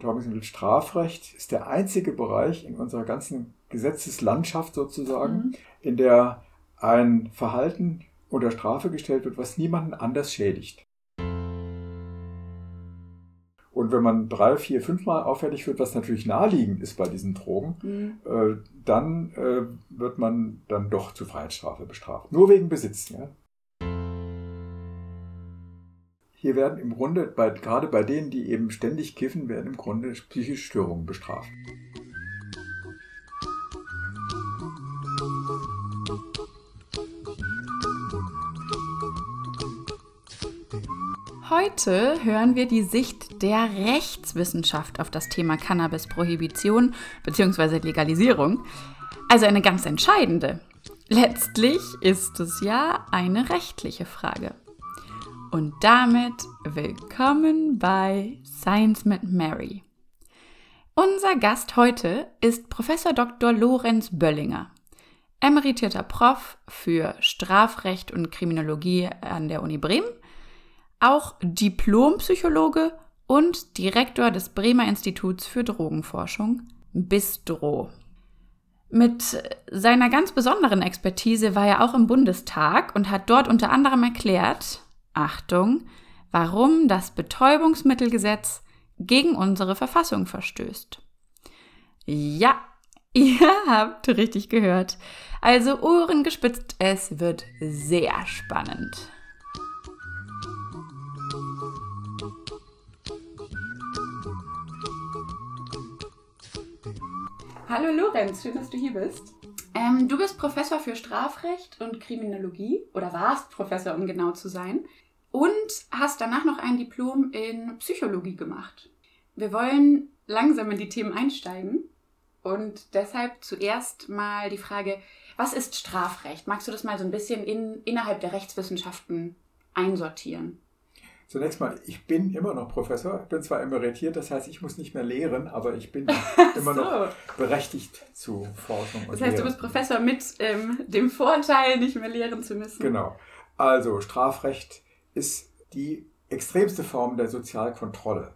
Betäubungsmittel Strafrecht ist der einzige Bereich in unserer ganzen Gesetzeslandschaft sozusagen, mhm. in der ein Verhalten unter Strafe gestellt wird, was niemanden anders schädigt. Und wenn man drei, vier, fünfmal auffällig wird, was natürlich naheliegend ist bei diesen Drogen, mhm. äh, dann äh, wird man dann doch zu Freiheitsstrafe bestraft. Nur wegen Besitz. Ja? Hier werden im Grunde, bei, gerade bei denen, die eben ständig kiffen, werden im Grunde psychische Störungen bestraft. Heute hören wir die Sicht der Rechtswissenschaft auf das Thema Cannabis-Prohibition bzw. Legalisierung. Also eine ganz entscheidende. Letztlich ist es ja eine rechtliche Frage. Und damit willkommen bei Science mit Mary. Unser Gast heute ist Professor Dr. Lorenz Böllinger, emeritierter Prof für Strafrecht und Kriminologie an der Uni Bremen auch Diplompsychologe und Direktor des Bremer Instituts für Drogenforschung, Bistro. Mit seiner ganz besonderen Expertise war er auch im Bundestag und hat dort unter anderem erklärt, Achtung, warum das Betäubungsmittelgesetz gegen unsere Verfassung verstößt. Ja, ihr habt richtig gehört. Also Ohren gespitzt, es wird sehr spannend. Hallo Lorenz, schön, dass du hier bist. Ähm, du bist Professor für Strafrecht und Kriminologie oder warst Professor, um genau zu sein, und hast danach noch ein Diplom in Psychologie gemacht. Wir wollen langsam in die Themen einsteigen und deshalb zuerst mal die Frage, was ist Strafrecht? Magst du das mal so ein bisschen in, innerhalb der Rechtswissenschaften einsortieren? Zunächst mal, ich bin immer noch Professor. Bin zwar emeritiert, das heißt, ich muss nicht mehr lehren, aber ich bin immer so. noch berechtigt zu Forschung. Und das heißt, lehren. du bist Professor mit ähm, dem Vorteil, nicht mehr lehren zu müssen. Genau. Also, Strafrecht ist die extremste Form der Sozialkontrolle.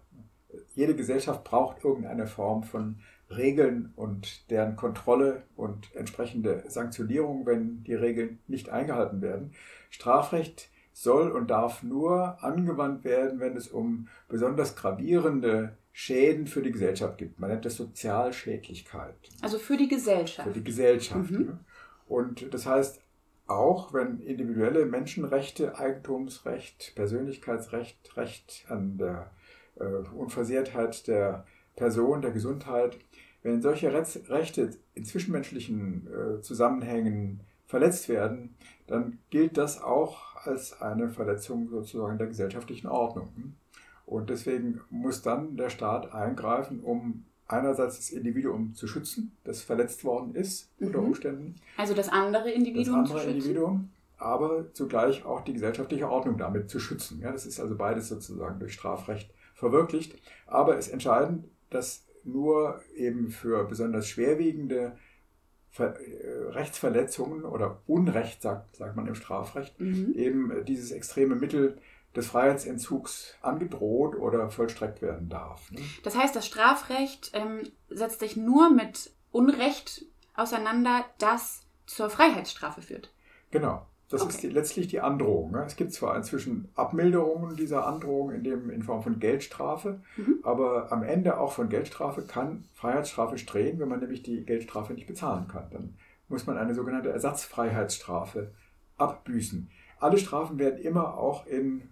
Jede Gesellschaft braucht irgendeine Form von Regeln und deren Kontrolle und entsprechende Sanktionierung, wenn die Regeln nicht eingehalten werden. Strafrecht ist soll und darf nur angewandt werden, wenn es um besonders gravierende Schäden für die Gesellschaft gibt. Man nennt das Sozialschädlichkeit. Also für die Gesellschaft. Für die Gesellschaft. Mhm. Und das heißt, auch wenn individuelle Menschenrechte, Eigentumsrecht, Persönlichkeitsrecht, Recht an der äh, Unversehrtheit der Person, der Gesundheit, wenn solche Rechte in zwischenmenschlichen äh, Zusammenhängen verletzt werden, dann gilt das auch als eine Verletzung sozusagen der gesellschaftlichen Ordnung. Und deswegen muss dann der Staat eingreifen, um einerseits das Individuum zu schützen, das verletzt worden ist mhm. unter Umständen. Also das andere Individuum. Das andere Individuum, aber zugleich auch die gesellschaftliche Ordnung damit zu schützen. Ja, das ist also beides sozusagen durch Strafrecht verwirklicht. Aber es ist entscheidend, dass nur eben für besonders schwerwiegende Ver äh, Rechtsverletzungen oder Unrecht, sagt, sagt man im Strafrecht, mhm. eben dieses extreme Mittel des Freiheitsentzugs angedroht oder vollstreckt werden darf. Ne? Das heißt, das Strafrecht ähm, setzt sich nur mit Unrecht auseinander, das zur Freiheitsstrafe führt. Genau. Das okay. ist die, letztlich die Androhung. Ne? Es gibt zwar inzwischen Abmilderungen dieser Androhung in, dem, in Form von Geldstrafe, mhm. aber am Ende auch von Geldstrafe kann Freiheitsstrafe strehen, wenn man nämlich die Geldstrafe nicht bezahlen kann. Dann muss man eine sogenannte Ersatzfreiheitsstrafe abbüßen. Alle Strafen werden immer auch in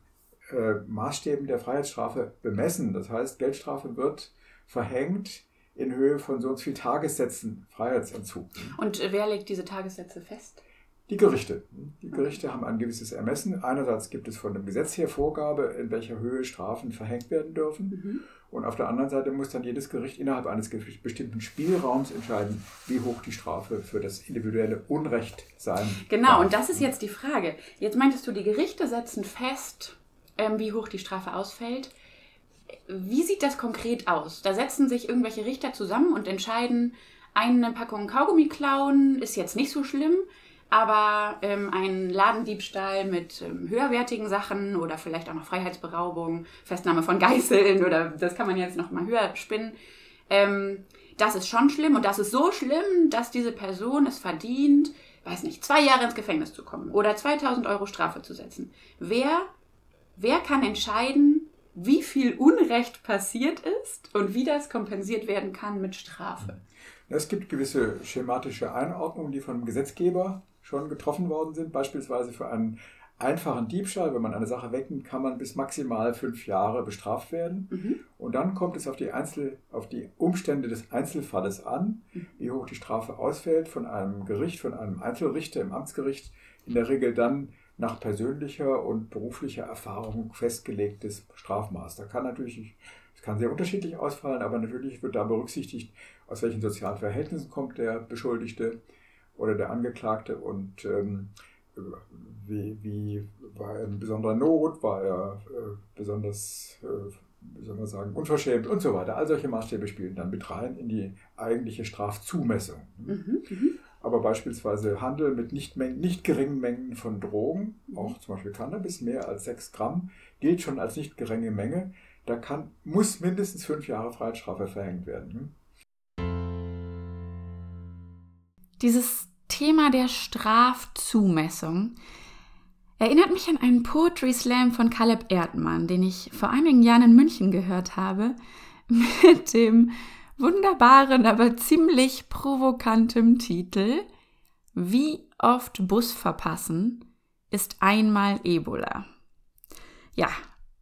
äh, Maßstäben der Freiheitsstrafe bemessen. Das heißt, Geldstrafe wird verhängt in Höhe von so und so viel Tagessätzen Freiheitsentzug. Und wer legt diese Tagessätze fest? Die Gerichte. Die Gerichte haben ein gewisses Ermessen. Einerseits gibt es von dem Gesetz her Vorgabe, in welcher Höhe Strafen verhängt werden dürfen. Mhm. Und auf der anderen Seite muss dann jedes Gericht innerhalb eines bestimmten Spielraums entscheiden, wie hoch die Strafe für das individuelle Unrecht sein Genau, darf. und das ist jetzt die Frage. Jetzt meintest du, die Gerichte setzen fest, ähm, wie hoch die Strafe ausfällt. Wie sieht das konkret aus? Da setzen sich irgendwelche Richter zusammen und entscheiden, eine Packung Kaugummi klauen ist jetzt nicht so schlimm aber ähm, ein Ladendiebstahl mit ähm, höherwertigen Sachen oder vielleicht auch noch Freiheitsberaubung, Festnahme von Geißeln oder das kann man jetzt noch mal höher spinnen. Ähm, das ist schon schlimm und das ist so schlimm, dass diese Person es verdient, weiß nicht, zwei Jahre ins Gefängnis zu kommen oder 2000 Euro Strafe zu setzen. Wer, wer kann entscheiden, wie viel Unrecht passiert ist und wie das kompensiert werden kann mit Strafe? Es gibt gewisse schematische Einordnungen, die vom Gesetzgeber schon getroffen worden sind. Beispielsweise für einen einfachen Diebstahl, wenn man eine Sache wegnimmt, kann man bis maximal fünf Jahre bestraft werden. Mhm. Und dann kommt es auf die, Einzel auf die Umstände des Einzelfalles an, mhm. wie hoch die Strafe ausfällt von einem Gericht, von einem Einzelrichter im Amtsgericht. In der Regel dann nach persönlicher und beruflicher Erfahrung festgelegtes Strafmaß. Da kann natürlich, es kann sehr unterschiedlich ausfallen, aber natürlich wird da berücksichtigt, aus welchen sozialen Verhältnissen kommt der Beschuldigte oder der Angeklagte und ähm, wie, wie war er in besonderer Not, war er äh, besonders, äh, wie soll man sagen, unverschämt und so weiter. All solche Maßstäbe spielen dann mit rein in die eigentliche Strafzumessung. Mhm, mhm. Aber beispielsweise Handel mit nicht, nicht geringen Mengen von Drogen, auch zum Beispiel Cannabis, mehr als 6 Gramm, gilt schon als nicht geringe Menge. Da kann, muss mindestens fünf Jahre Freiheitsstrafe verhängt werden. Dieses Thema der Strafzumessung erinnert mich an einen Poetry Slam von Caleb Erdmann, den ich vor einigen Jahren in München gehört habe, mit dem wunderbaren, aber ziemlich provokantem Titel Wie oft Bus verpassen ist einmal Ebola. Ja,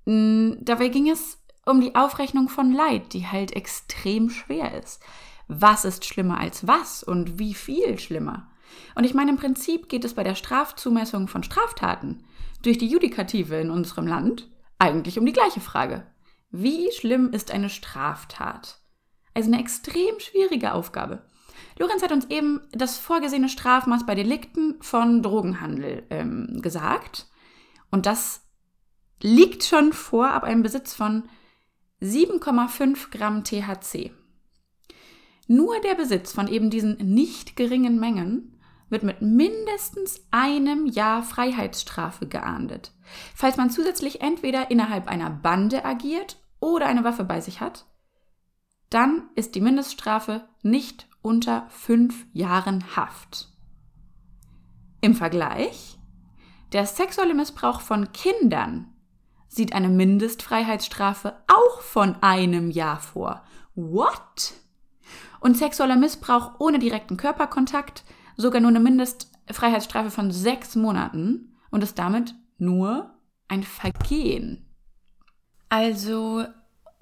dabei ging es um die Aufrechnung von Leid, die halt extrem schwer ist. Was ist schlimmer als was und wie viel schlimmer? Und ich meine, im Prinzip geht es bei der Strafzumessung von Straftaten durch die Judikative in unserem Land eigentlich um die gleiche Frage. Wie schlimm ist eine Straftat? Also eine extrem schwierige Aufgabe. Lorenz hat uns eben das vorgesehene Strafmaß bei Delikten von Drogenhandel ähm, gesagt. Und das liegt schon vor ab einem Besitz von 7,5 Gramm THC. Nur der Besitz von eben diesen nicht geringen Mengen wird mit mindestens einem Jahr Freiheitsstrafe geahndet. Falls man zusätzlich entweder innerhalb einer Bande agiert oder eine Waffe bei sich hat, dann ist die Mindeststrafe nicht unter fünf Jahren Haft. Im Vergleich, der sexuelle Missbrauch von Kindern sieht eine Mindestfreiheitsstrafe auch von einem Jahr vor. What? Und sexueller Missbrauch ohne direkten Körperkontakt sogar nur eine Mindestfreiheitsstrafe von sechs Monaten und ist damit nur ein Vergehen. Also,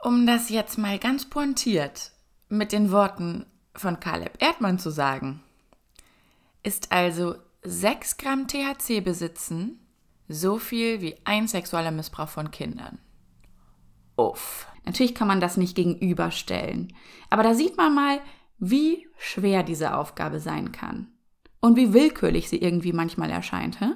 um das jetzt mal ganz pointiert mit den Worten von Caleb Erdmann zu sagen, ist also 6 Gramm THC besitzen so viel wie ein sexueller Missbrauch von Kindern. Uff. Natürlich kann man das nicht gegenüberstellen, aber da sieht man mal, wie schwer diese Aufgabe sein kann und wie willkürlich sie irgendwie manchmal erscheint. Hä?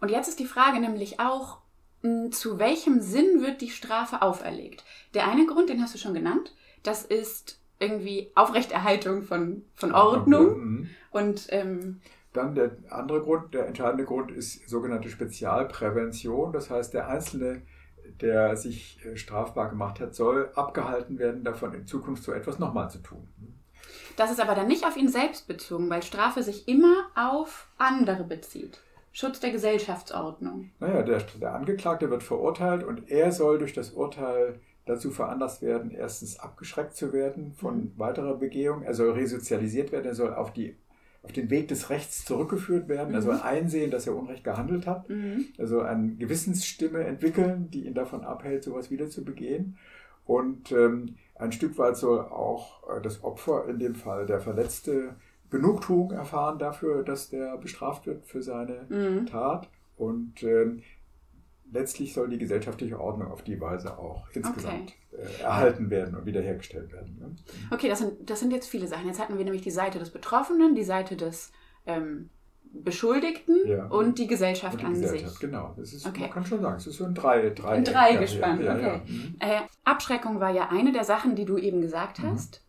Und jetzt ist die Frage nämlich auch, hm, zu welchem Sinn wird die Strafe auferlegt? Der eine Grund, den hast du schon genannt, das ist irgendwie Aufrechterhaltung von, von Ordnung. Und ähm, dann der andere Grund, der entscheidende Grund ist sogenannte Spezialprävention. Das heißt, der Einzelne, der sich äh, strafbar gemacht hat, soll abgehalten werden, davon in Zukunft so etwas nochmal zu tun. Das ist aber dann nicht auf ihn selbst bezogen, weil Strafe sich immer auf andere bezieht. Schutz der Gesellschaftsordnung. Naja, der, der Angeklagte wird verurteilt und er soll durch das Urteil dazu veranlasst werden, erstens abgeschreckt zu werden von mhm. weiterer Begehung. Er soll resozialisiert werden, er soll auf, die, auf den Weg des Rechts zurückgeführt werden. Mhm. Er soll einsehen, dass er Unrecht gehandelt hat. Mhm. Er soll eine Gewissensstimme entwickeln, die ihn davon abhält, sowas wieder zu begehen. Und ähm, ein Stück weit soll auch äh, das Opfer, in dem Fall der Verletzte, Genugtuung erfahren dafür, dass der bestraft wird für seine mhm. Tat. Und ähm, letztlich soll die gesellschaftliche Ordnung auf die Weise auch insgesamt okay. äh, erhalten werden und wiederhergestellt werden. Ne? Okay, das sind, das sind jetzt viele Sachen. Jetzt hatten wir nämlich die Seite des Betroffenen, die Seite des ähm, Beschuldigten ja. und die Gesellschaft und die an Gesellschaft, sich. Genau, das ist, okay. man kann schon sagen, es ist so ein Drei, drei Ein Dreigespann, ja, okay. Mhm. Äh, Abschreckung war ja eine der Sachen, die du eben gesagt mhm. hast.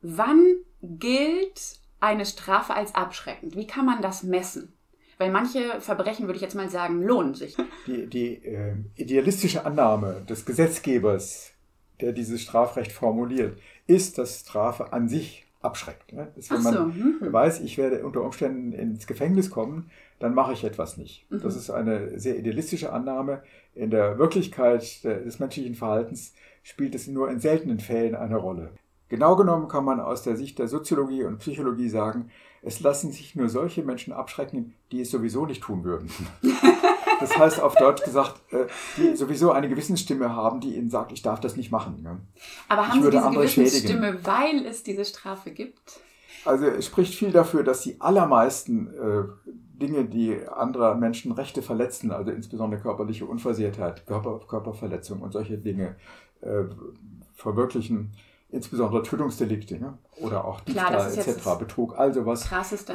Mhm. Wann gilt eine Strafe als abschreckend? Wie kann man das messen? Weil manche Verbrechen, würde ich jetzt mal sagen, lohnen sich. Die, die äh, idealistische Annahme des Gesetzgebers, der dieses Strafrecht formuliert, ist, dass Strafe an sich abschreckt. Ne? Dass, wenn so. man mhm. weiß, ich werde unter Umständen ins Gefängnis kommen, dann mache ich etwas nicht. Mhm. Das ist eine sehr idealistische Annahme. In der Wirklichkeit des menschlichen Verhaltens spielt es nur in seltenen Fällen eine Rolle. Genau genommen kann man aus der Sicht der Soziologie und Psychologie sagen, es lassen sich nur solche Menschen abschrecken, die es sowieso nicht tun würden. Das heißt auf Deutsch gesagt, äh, die sowieso eine Gewissensstimme haben, die ihnen sagt, ich darf das nicht machen. Aber haben Sie diese Gewissensstimme, weil es diese Strafe gibt? Also es spricht viel dafür, dass die allermeisten äh, Dinge, die anderer Menschen Rechte verletzen, also insbesondere körperliche Unversehrtheit, Körper, Körperverletzung und solche Dinge äh, verwirklichen, insbesondere Tötungsdelikte ne? oder auch Diebstahl etc., Betrug, all sowas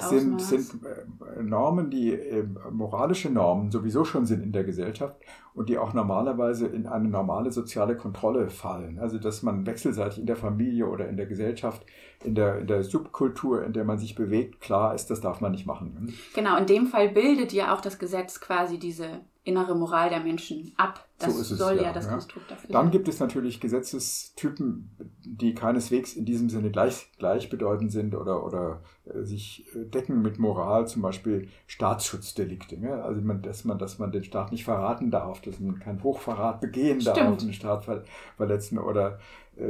sind, sind äh, Normen, die äh, moralische Normen sowieso schon sind in der Gesellschaft und die auch normalerweise in eine normale soziale Kontrolle fallen. Also dass man wechselseitig in der Familie oder in der Gesellschaft, in der, in der Subkultur, in der man sich bewegt, klar ist, das darf man nicht machen. Ne? Genau, in dem Fall bildet ja auch das Gesetz quasi diese innere Moral der Menschen ab. Das so es, soll ja, ja das ja. Konstrukt dafür Dann sein. gibt es natürlich Gesetzestypen, die keineswegs in diesem Sinne gleich, gleichbedeutend sind oder, oder äh, sich äh, decken mit Moral, zum Beispiel Staatsschutzdelikte. Ne? Also man, dass, man, dass man den Staat nicht verraten darf, dass man keinen Hochverrat begehen Stimmt. darf, den Staat ver verletzen oder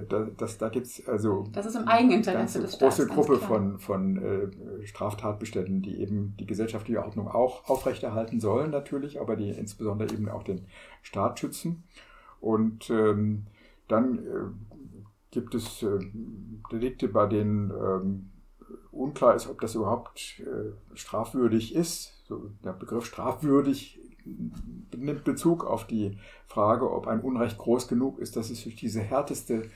da, das, da gibt es also das ist im Eigeninteresse des Staates, große Gruppe von, von äh, Straftatbeständen, die eben die gesellschaftliche Ordnung auch aufrechterhalten sollen natürlich, aber die insbesondere eben auch den Staat schützen. Und ähm, dann äh, gibt es äh, Delikte, bei denen ähm, unklar ist, ob das überhaupt äh, strafwürdig ist. So, der Begriff strafwürdig nimmt Bezug auf die Frage, ob ein Unrecht groß genug ist, dass es durch diese härteste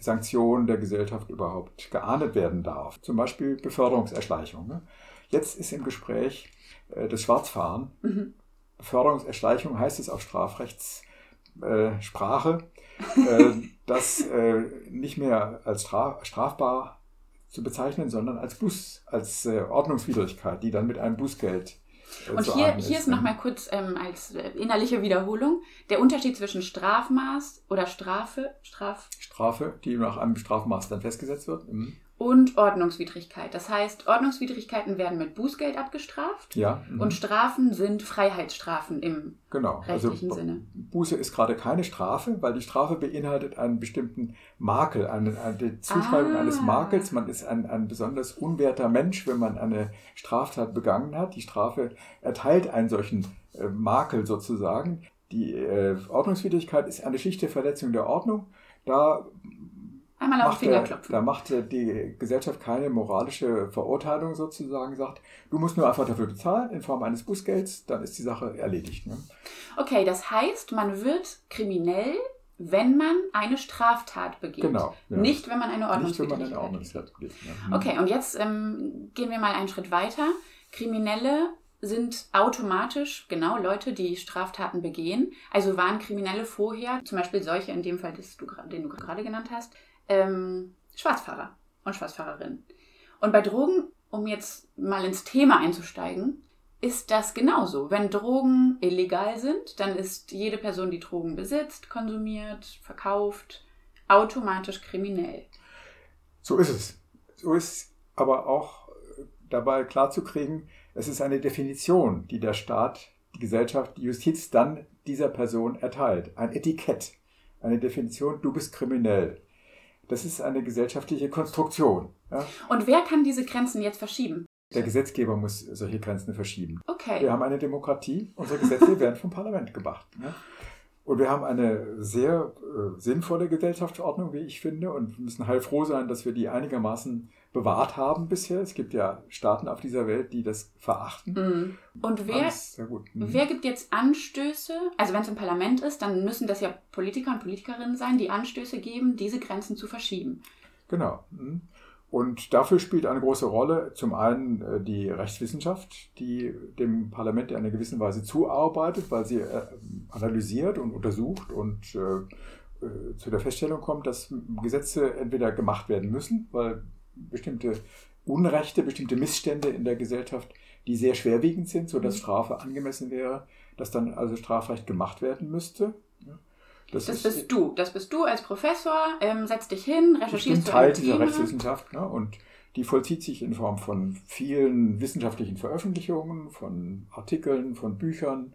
Sanktion der Gesellschaft überhaupt geahndet werden darf. Zum Beispiel Beförderungserschleichung. Ne? Jetzt ist im Gespräch äh, das Schwarzfahren. Mhm. Beförderungserschleichung heißt es auf Strafrechtssprache, äh, äh, das nicht mehr als straf strafbar zu bezeichnen, sondern als Bus, als Ordnungswidrigkeit, die dann mit einem Bußgeld und hier, hier ist, nochmal kurz ähm, als innerliche Wiederholung. Der Unterschied zwischen Strafmaß oder Strafe, Straf Strafe, die nach einem Strafmaß dann festgesetzt wird. Mhm und Ordnungswidrigkeit. Das heißt, Ordnungswidrigkeiten werden mit Bußgeld abgestraft ja, mhm. und Strafen sind Freiheitsstrafen im genau. Also rechtlichen also, Sinne. Buße ist gerade keine Strafe, weil die Strafe beinhaltet einen bestimmten Makel, eine, eine Zuschreibung ah. eines Makels. Man ist ein, ein besonders unwerter Mensch, wenn man eine Straftat begangen hat. Die Strafe erteilt einen solchen äh, Makel sozusagen. Die äh, Ordnungswidrigkeit ist eine schlichte Verletzung der Ordnung. Da Einmal auf den Finger klopfen. Da macht die Gesellschaft keine moralische Verurteilung sozusagen, sagt, du musst nur einfach dafür bezahlen in Form eines Bußgelds, dann ist die Sache erledigt. Ne? Okay, das heißt, man wird kriminell, wenn man eine Straftat begeht. Genau. Ja. Nicht, wenn man eine Ordnungswidrigkeit begeht. Ja. Mhm. Okay, und jetzt ähm, gehen wir mal einen Schritt weiter. Kriminelle sind automatisch genau Leute, die Straftaten begehen. Also waren Kriminelle vorher, zum Beispiel solche in dem Fall, den du gerade genannt hast, ähm, Schwarzfahrer und Schwarzfahrerinnen. Und bei Drogen, um jetzt mal ins Thema einzusteigen, ist das genauso. Wenn Drogen illegal sind, dann ist jede Person, die Drogen besitzt, konsumiert, verkauft, automatisch kriminell. So ist es. So ist aber auch dabei klarzukriegen, es ist eine Definition, die der Staat, die Gesellschaft, die Justiz dann dieser Person erteilt. Ein Etikett, eine Definition, du bist kriminell. Das ist eine gesellschaftliche Konstruktion. Ja? Und wer kann diese Grenzen jetzt verschieben? Der Gesetzgeber muss solche Grenzen verschieben. Okay. Wir haben eine Demokratie, unsere Gesetze werden vom Parlament gemacht. Ne? Und wir haben eine sehr äh, sinnvolle Gesellschaftsordnung, wie ich finde, und müssen heilfroh sein, dass wir die einigermaßen bewahrt haben bisher. Es gibt ja Staaten auf dieser Welt, die das verachten. Mhm. Und wer, mhm. wer gibt jetzt Anstöße? Also wenn es im Parlament ist, dann müssen das ja Politiker und Politikerinnen sein, die Anstöße geben, diese Grenzen zu verschieben. Genau. Mhm. Und dafür spielt eine große Rolle zum einen äh, die Rechtswissenschaft, die dem Parlament in einer gewissen Weise zuarbeitet, weil sie äh, analysiert und untersucht und äh, zu der Feststellung kommt, dass Gesetze entweder gemacht werden müssen, weil bestimmte Unrechte, bestimmte Missstände in der Gesellschaft, die sehr schwerwiegend sind, sodass Mhm. Strafe angemessen wäre, dass dann also Strafrecht gemacht werden müsste. Das bist du. Das bist du als Professor. Ähm, setz dich hin, Ich bin recherchierst Teil dieser. Rechtswissenschaft ne, und die vollzieht sich in Form von vielen wissenschaftlichen Veröffentlichungen, von Artikeln, von Büchern.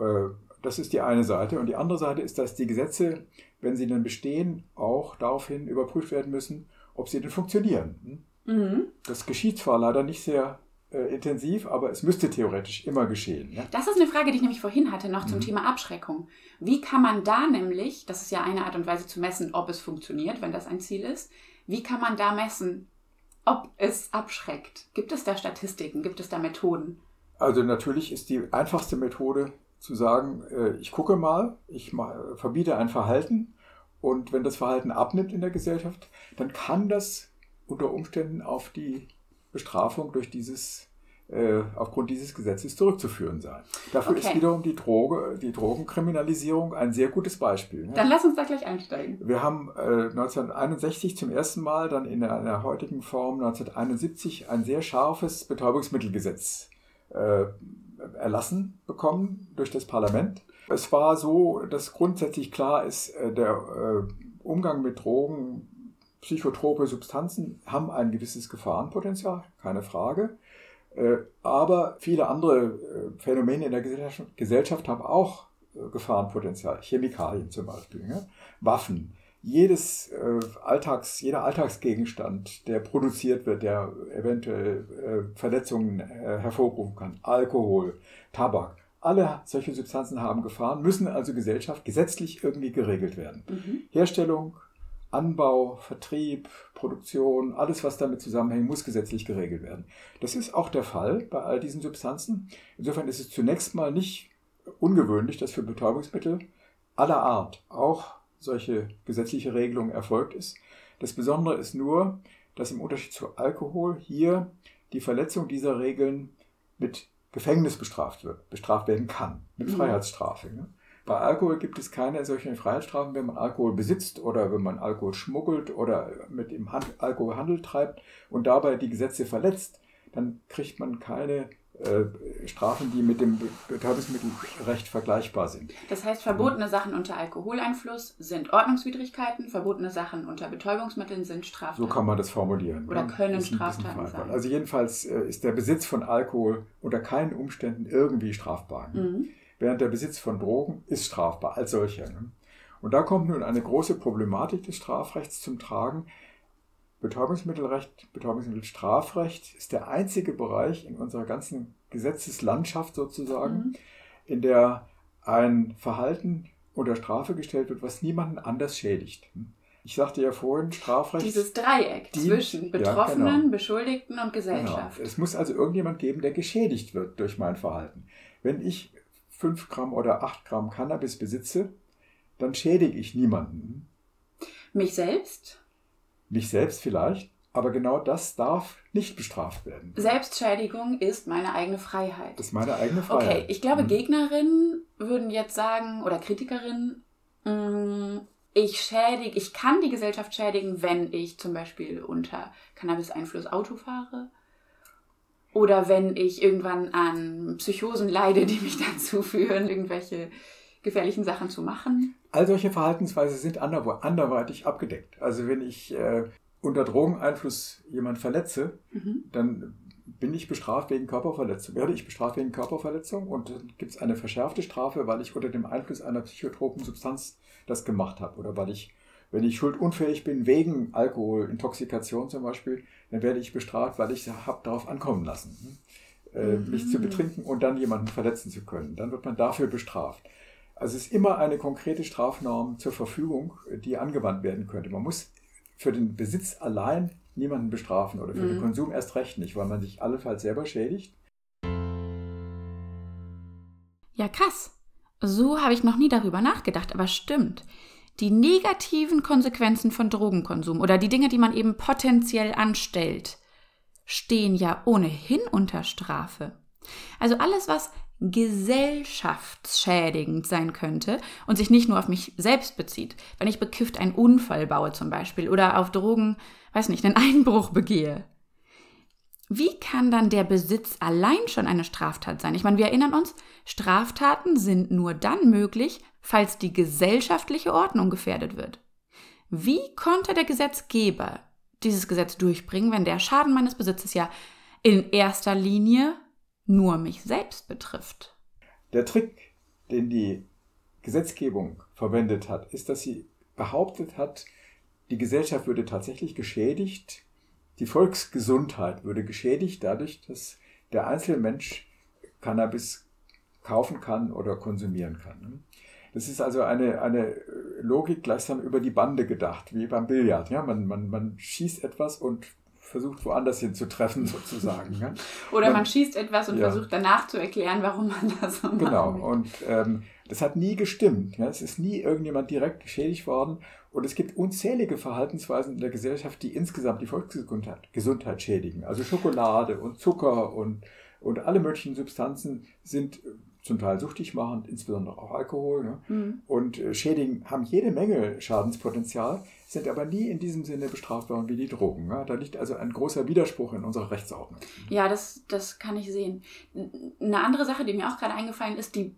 Äh, Das ist die eine Seite. Und die andere Seite ist, dass die Gesetze, wenn sie dann bestehen, auch daraufhin überprüft werden müssen, ob sie denn funktionieren. Hm? Mhm. Das geschieht zwar leider nicht sehr äh, intensiv, aber es müsste theoretisch immer geschehen. Ja? Das ist eine Frage, die ich nämlich vorhin hatte, noch zum Mhm. Thema Abschreckung. Wie kann man da nämlich, das ist ja eine Art und Weise zu messen, ob es funktioniert, wenn das ein Ziel ist, wie kann man da messen, ob es abschreckt? Gibt es da Statistiken? Gibt es da Methoden? Also natürlich ist die einfachste Methode zu sagen, äh, ich gucke mal, ich verbiete ein Verhalten und wenn das Verhalten abnimmt in der Gesellschaft, dann kann das unter Umständen auf die Bestrafung durch dieses, äh, aufgrund dieses Gesetzes zurückzuführen sein. Dafür ist Okay. wiederum die, Droge, die Drogenkriminalisierung ein sehr gutes Beispiel. ne? Dann lass uns da gleich einsteigen. Wir haben äh, 1961 zum ersten Mal, dann in einer heutigen Form 1971, ein sehr scharfes Betäubungsmittelgesetz äh, erlassen bekommen durch das Parlament. Es war so, dass grundsätzlich klar ist, äh, der äh, Umgang mit Drogen, psychotrope Substanzen haben ein gewisses Gefahrenpotenzial, keine Frage. Äh, aber viele andere Phänomene in der Gesellschaft, haben auch Gefahrenpotenzial. Chemikalien zum Beispiel, ne? Waffen. Jedes Alltags, jeder Alltagsgegenstand, der produziert wird, der eventuell Verletzungen hervorrufen kann. Alkohol, Tabak. Alle solche Substanzen haben Gefahren, müssen also Gesellschaft gesetzlich irgendwie geregelt werden. Mhm. Herstellung, Anbau, Vertrieb, Produktion, alles, was damit zusammenhängt, muss gesetzlich geregelt werden. Das ist auch der Fall bei all diesen Substanzen. Insofern ist es zunächst mal nicht ungewöhnlich, dass für Betäubungsmittel aller Art auch solche gesetzliche Regelung erfolgt ist. Das Besondere ist nur, dass im Unterschied zu Alkohol hier die Verletzung dieser Regeln mit Gefängnis bestraft wird, bestraft werden kann, mit Mhm. Freiheitsstrafe. Ne? Bei Alkohol gibt es keine solchen Freiheitsstrafen, wenn man Alkohol besitzt oder wenn man Alkohol schmuggelt oder mit dem Hand Alkohol Handel treibt und dabei die Gesetze verletzt, dann kriegt man keine Strafen, die mit dem Be- Betäubungsmittelrecht vergleichbar sind. Das heißt, verbotene Sachen unter Alkoholeinfluss sind Ordnungswidrigkeiten, verbotene Sachen unter Betäubungsmitteln sind Straftaten. So kann man das formulieren. Oder ja. können Straftaten sein. Also jedenfalls äh, ist der Besitz von Alkohol unter keinen Umständen irgendwie strafbar. Mhm. Während der Besitz von Drogen ist strafbar als solcher. ne? Und da kommt nun eine große Problematik des Strafrechts zum Tragen. Betäubungsmittelrecht, Betäubungsmittelstrafrecht ist der einzige Bereich in unserer ganzen Gesetzeslandschaft sozusagen, Mhm. in der ein Verhalten unter Strafe gestellt wird, was niemanden anders schädigt. Ich sagte ja vorhin, Strafrecht. Dieses Dreieck Die- zwischen ja, Betroffenen, genau. Beschuldigten und Genau. Gesellschaft. Es muss also irgendjemand geben, der geschädigt wird durch mein Verhalten. Wenn ich 5 Gramm oder 8 Gramm Cannabis besitze, dann schädige ich niemanden. Mich selbst? Mich selbst vielleicht, aber genau das darf nicht bestraft werden. Selbstschädigung ist meine eigene Freiheit. Das ist meine eigene Freiheit. Okay, ich glaube, Mhm. Gegnerinnen würden jetzt sagen, oder Kritikerinnen, mh, ich schädige, ich kann die Gesellschaft schädigen, wenn ich zum Beispiel unter Cannabis-Einfluss Auto fahre. Oder wenn ich irgendwann an Psychosen leide, die mich dazu führen, irgendwelche gefährlichen Sachen zu machen. All solche Verhaltensweisen sind ander anderweitig abgedeckt. Also wenn ich äh, unter Drogeneinfluss jemand verletze, Mhm. dann bin ich bestraft wegen Körperverletzung. Werde ich bestraft wegen Körperverletzung und dann gibt es eine verschärfte Strafe, weil ich unter dem Einfluss einer psychotropen Substanz das gemacht habe. Oder weil ich, wenn ich schuldunfähig bin wegen Alkohol, Intoxikation zum Beispiel, dann werde ich bestraft, weil ich habe darauf ankommen lassen, äh, mich Mhm. zu betrinken und dann jemanden verletzen zu können. Dann wird man dafür bestraft. Also es ist immer eine konkrete Strafnorm zur Verfügung, die angewandt werden könnte. Man muss für den Besitz allein niemanden bestrafen oder für Mhm. den Konsum erst recht nicht, weil man sich allenfalls selber schädigt. Ja, krass. So habe ich noch nie darüber nachgedacht, aber stimmt. Die negativen Konsequenzen von Drogenkonsum oder die Dinge, die man eben potenziell anstellt, stehen ja ohnehin unter Strafe. Also alles, was gesellschaftsschädigend sein könnte und sich nicht nur auf mich selbst bezieht. Wenn ich bekifft einen Unfall baue zum Beispiel oder auf Drogen, weiß nicht, einen Einbruch begehe. wie kann dann der Besitz allein schon eine Straftat sein? Ich meine, wir erinnern uns, Straftaten sind nur dann möglich, falls die gesellschaftliche Ordnung gefährdet wird. Wie konnte der Gesetzgeber dieses Gesetz durchbringen, wenn der Schaden meines Besitzes ja in erster Linie nur mich selbst betrifft? Der Trick, den die Gesetzgebung verwendet hat, ist, dass sie behauptet hat, die Gesellschaft würde tatsächlich geschädigt, die Volksgesundheit würde geschädigt dadurch, dass der einzelne Mensch Cannabis kaufen kann oder konsumieren kann. Das ist also eine, eine Logik gleichsam über die Bande gedacht, wie beim Billard. Ja, man, man, man schießt etwas und versucht woanders hin zu treffen, sozusagen. Ja. Oder man, man, schießt etwas und ja. versucht danach zu erklären, warum man das so macht. Genau, und ähm, das hat nie gestimmt. Ja. Es ist nie irgendjemand direkt geschädigt worden. Und es gibt unzählige Verhaltensweisen in der Gesellschaft, die insgesamt die Volksgesundheit Gesundheit schädigen. Also Schokolade und Zucker und, und alle möglichen Substanzen sind zum Teil süchtig machend, insbesondere auch Alkohol. Ne? Mhm. Und äh, schädigen, haben jede Menge Schadenspotenzial, sind aber nie in diesem Sinne bestrafbar wie die Drogen. Ne? Da liegt also ein großer Widerspruch in unserer Rechtsordnung. Ja, das, das kann ich sehen. Eine andere Sache, die mir auch gerade eingefallen ist, die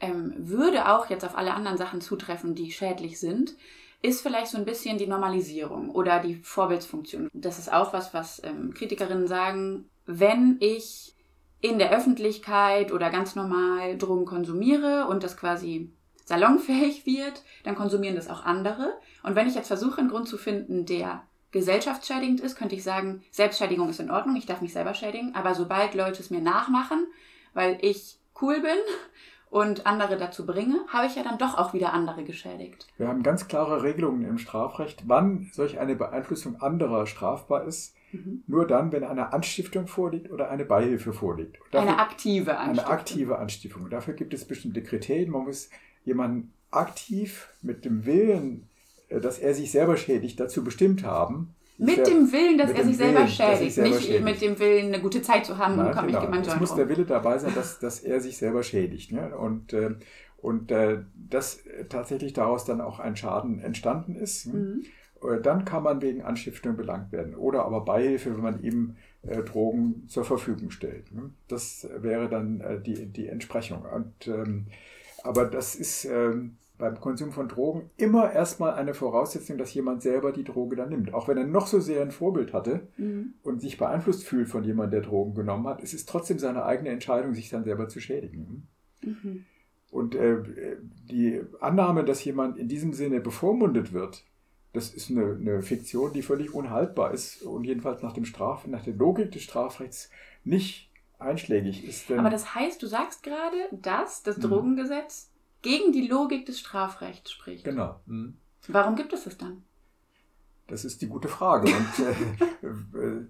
ähm, würde auch jetzt auf alle anderen Sachen zutreffen, die schädlich sind, ist vielleicht so ein bisschen die Normalisierung oder die Vorbildsfunktion. Das ist auch was, was ähm, Kritikerinnen sagen, wenn ich in der Öffentlichkeit oder ganz normal Drogen konsumiere und das quasi salonfähig wird, dann konsumieren das auch andere. Und wenn ich jetzt versuche, einen Grund zu finden, der gesellschaftsschädigend ist, könnte ich sagen, Selbstschädigung ist in Ordnung, ich darf mich selber schädigen, aber sobald Leute es mir nachmachen, weil ich cool bin und andere dazu bringe, habe ich ja dann doch auch wieder andere geschädigt. Wir haben ganz klare Regelungen im Strafrecht, wann solch eine Beeinflussung anderer strafbar ist. Mhm. Nur dann, wenn eine Anstiftung vorliegt oder eine Beihilfe vorliegt. Dafür, eine aktive Anstiftung. Eine aktive Anstiftung. Dafür gibt es bestimmte Kriterien. Man muss jemanden aktiv mit dem Willen, äh, dass er sich selber schädigt, dazu bestimmt haben, mit dem Willen, dass er sich selber Willen, schädigt, selber nicht schädigt. mit dem Willen, eine gute Zeit zu haben Nein, und komm, genau. ich Es muss der Wille dabei sein, dass, dass er sich selber schädigt. Ne? Und, äh, und äh, dass tatsächlich daraus dann auch ein Schaden entstanden ist. Ne? Mhm. Äh, dann kann man wegen Anstiftung belangt werden. Oder aber Beihilfe, wenn man ihm äh, Drogen zur Verfügung stellt. Ne? Das wäre dann äh, die, die Entsprechung. Und, ähm, aber das ist ähm, beim Konsum von Drogen immer erstmal eine Voraussetzung, dass jemand selber die Droge dann nimmt. Auch wenn er noch so sehr ein Vorbild hatte mhm. und sich beeinflusst fühlt von jemandem, der Drogen genommen hat, es ist trotzdem seine eigene Entscheidung, sich dann selber zu schädigen. Mhm. Und äh, die Annahme, dass jemand in diesem Sinne bevormundet wird, das ist eine, eine, Fiktion, die völlig unhaltbar ist und jedenfalls nach, dem Straf, nach der Logik des Strafrechts nicht einschlägig ist. Aber das heißt, du sagst gerade, dass das mhm. Drogengesetz gegen die Logik des Strafrechts spricht. Genau. Mhm. Warum gibt es es dann? Das ist die gute Frage. Und, äh,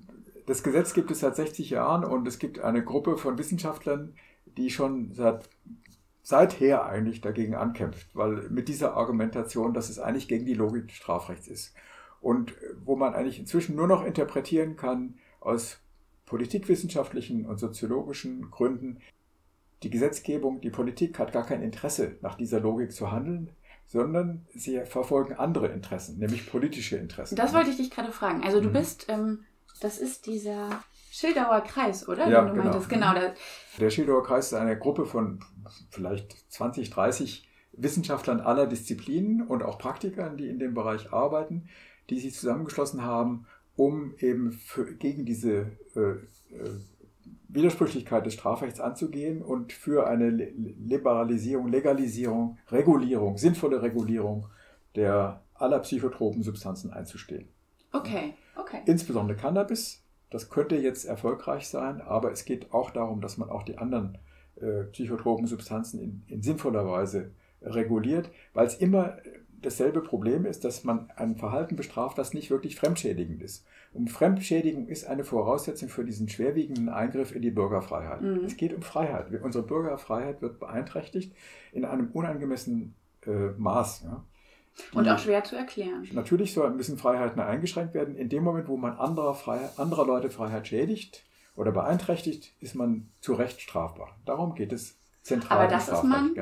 das Gesetz gibt es seit 60 Jahren und es gibt eine Gruppe von Wissenschaftlern, die schon seit seither eigentlich dagegen ankämpft, weil mit dieser Argumentation, dass es eigentlich gegen die Logik des Strafrechts ist und wo man eigentlich inzwischen nur noch interpretieren kann aus politikwissenschaftlichen und soziologischen Gründen, die Gesetzgebung, die Politik hat gar kein Interesse, nach dieser Logik zu handeln, sondern sie verfolgen andere Interessen, nämlich politische Interessen. Das wollte ich dich gerade fragen. Also du mhm. bist, ähm, das ist dieser Schildauer Kreis, oder? Ja, genau. Meintest. genau der Schildauer Kreis ist eine Gruppe von vielleicht 20, 30 Wissenschaftlern aller Disziplinen und auch Praktikern, die in dem Bereich arbeiten, die sich zusammengeschlossen haben, um eben für, gegen diese äh, äh, Widersprüchlichkeit des Strafrechts anzugehen und für eine Liberalisierung, Legalisierung, Regulierung, sinnvolle Regulierung der aller psychotropen Substanzen einzustehen. Okay, okay. Insbesondere Cannabis, das könnte jetzt erfolgreich sein, aber es geht auch darum, dass man auch die anderen äh, psychotropen Substanzen in, in sinnvoller Weise reguliert, weil es immer dasselbe Problem ist, dass man ein Verhalten bestraft, das nicht wirklich fremdschädigend ist. Und Fremdschädigung ist eine Voraussetzung für diesen schwerwiegenden Eingriff in die Bürgerfreiheit. Mhm. Es geht um Freiheit. Unsere Bürgerfreiheit wird beeinträchtigt in einem unangemessenen äh, Maß. Ja. Und auch schwer zu erklären. Natürlich soll, müssen Freiheiten eingeschränkt werden. In dem Moment, wo man anderer, Freiheit, anderer Leute Freiheit schädigt oder beeinträchtigt, ist man zu Recht strafbar. Darum geht es zentral. Aber das ist man,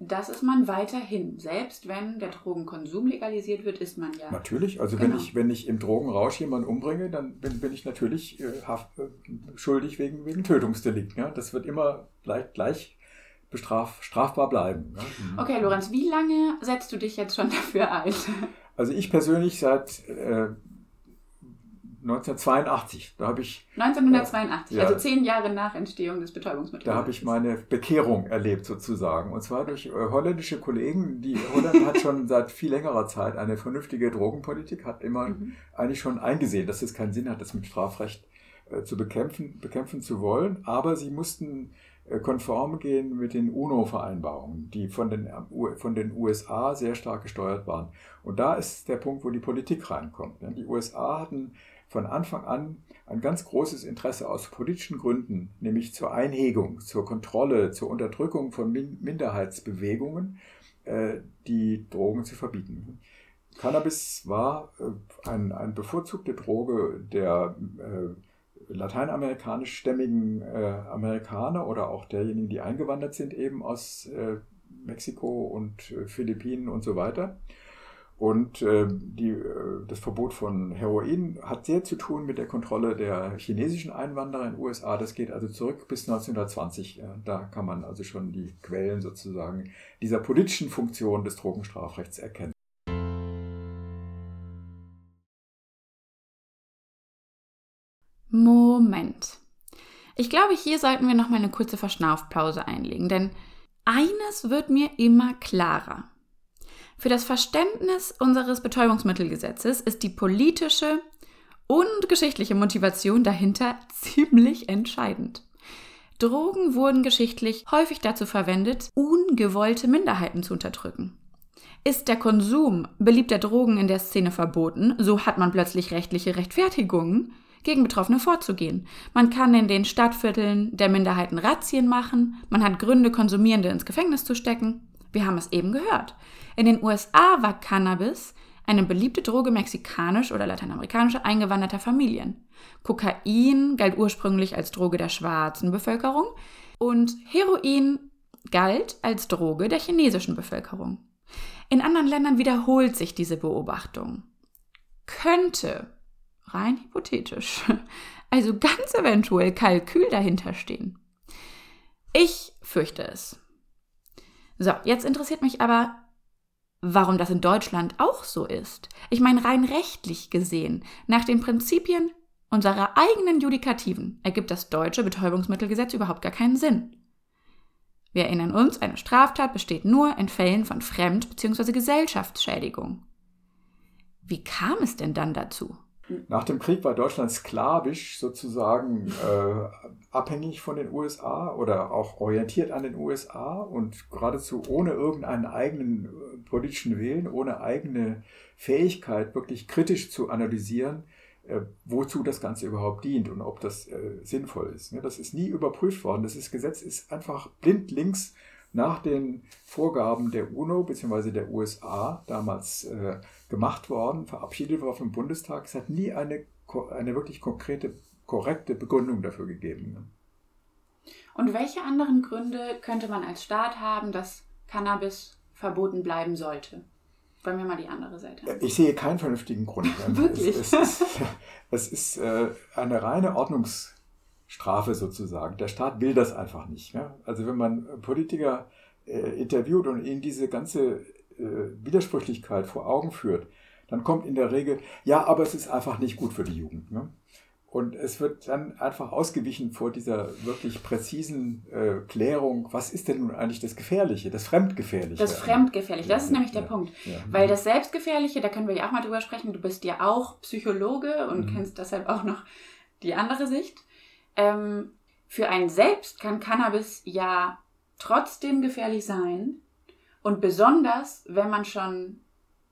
das ist man weiterhin. Selbst wenn der Drogenkonsum legalisiert wird, ist man ja. Natürlich, also genau. wenn, ich, wenn ich im Drogenrausch jemanden umbringe, dann bin, bin ich natürlich äh, haft, äh, schuldig wegen, wegen Tötungsdelikt. Ja? Das wird immer gleich, gleich bestraf, strafbar bleiben. Ja? Mhm. Okay, Lorenz, wie lange setzt du dich jetzt schon dafür ein? Also ich persönlich seit äh, 1982. Da habe ich 1982, äh, also zehn Jahre nach Entstehung des Betäubungsmittels. Da habe ich meine Bekehrung erlebt sozusagen und zwar durch äh, holländische Kollegen. Die Holland hat schon seit viel längerer Zeit eine vernünftige Drogenpolitik, hat immer mhm. eigentlich schon eingesehen, dass es keinen Sinn hat, das mit Strafrecht äh, zu bekämpfen, bekämpfen zu wollen, aber sie mussten konform gehen mit den UNO-Vereinbarungen, die von den, von den USA sehr stark gesteuert waren. Und da ist der Punkt, wo die Politik reinkommt. Die USA hatten von Anfang an ein ganz großes Interesse aus politischen Gründen, nämlich zur Einhegung, zur Kontrolle, zur Unterdrückung von Minderheitsbewegungen, äh, die Drogen zu verbieten. Cannabis war äh, ein, eine bevorzugte Droge der äh, lateinamerikanischstämmigen Amerikaner oder auch derjenigen, die eingewandert sind, eben aus Mexiko und Philippinen und so weiter. Und äh, die, äh, das Verbot von Heroin hat sehr zu tun mit der Kontrolle der chinesischen Einwanderer in den USA. Das geht also zurück bis 1920. Ja. Da kann man also schon die Quellen sozusagen dieser politischen Funktion des Drogenstrafrechts erkennen. Moment. Ich glaube, hier sollten wir noch mal eine kurze Verschnaufpause einlegen, denn eines wird mir immer klarer. Für das Verständnis unseres Betäubungsmittelgesetzes ist die politische und geschichtliche Motivation dahinter ziemlich entscheidend. Drogen wurden geschichtlich häufig dazu verwendet, ungewollte Minderheiten zu unterdrücken. Ist der Konsum beliebter Drogen in der Szene verboten, so hat man plötzlich rechtliche Rechtfertigungen, gegen Betroffene vorzugehen. Man kann in den Stadtvierteln der Minderheiten Razzien machen, man hat Gründe, Konsumierende ins Gefängnis zu stecken. Wir haben es eben gehört. In den USA war Cannabis eine beliebte Droge mexikanisch oder lateinamerikanischer eingewanderter Familien. Kokain galt ursprünglich als Droge der schwarzen Bevölkerung und Heroin galt als Droge der chinesischen Bevölkerung. In anderen Ländern wiederholt sich diese Beobachtung. Könnte, rein hypothetisch, also ganz eventuell Kalkül dahinter stehen. Ich fürchte es. So, jetzt interessiert mich aber, warum das in Deutschland auch so ist. Ich meine, rein rechtlich gesehen, nach den Prinzipien unserer eigenen Judikativen ergibt das deutsche Betäubungsmittelgesetz überhaupt gar keinen Sinn. Wir erinnern uns, eine Straftat besteht nur in Fällen von Fremd- bzw. Gesellschaftsschädigung. Wie kam es denn dann dazu? Nach dem Krieg war Deutschland sklavisch sozusagen äh, abhängig von den USA oder auch orientiert an den USA und geradezu ohne irgendeinen eigenen äh, politischen Willen, ohne eigene Fähigkeit, wirklich kritisch zu analysieren, äh, wozu das Ganze überhaupt dient und ob das äh, sinnvoll ist. Ne? Das ist nie überprüft worden. Das ist, Gesetz ist einfach blindlings nach den Vorgaben der UNO bzw. der USA damals äh, gemacht worden, verabschiedet worden vom Bundestag. Es hat nie eine, eine wirklich konkrete, korrekte Begründung dafür gegeben. Und welche anderen Gründe könnte man als Staat haben, dass Cannabis verboten bleiben sollte? Wollen wir mal die andere Seite haben. Ich sehe keinen vernünftigen Grund. Wirklich? Es, es ist, es ist äh, eine reine Ordnungsstrafe sozusagen. Der Staat will das einfach nicht. Also wenn man Politiker äh, interviewt und ihnen diese ganze äh, Widersprüchlichkeit vor Augen führt, dann kommt in der Regel, ja, aber es ist einfach nicht gut für die Jugend. Ne? Und es wird dann einfach ausgewichen vor dieser wirklich präzisen äh, Klärung, was ist denn nun eigentlich das Gefährliche, das Fremdgefährliche? Das Fremdgefährliche, das ist nämlich der ja, Punkt. Ja. Weil das Selbstgefährliche, da können wir ja auch mal drüber sprechen, du bist ja auch Psychologe und mhm. kennst deshalb auch noch die andere Sicht. Ähm, für einen selbst kann Cannabis ja trotzdem gefährlich sein, und besonders, wenn man schon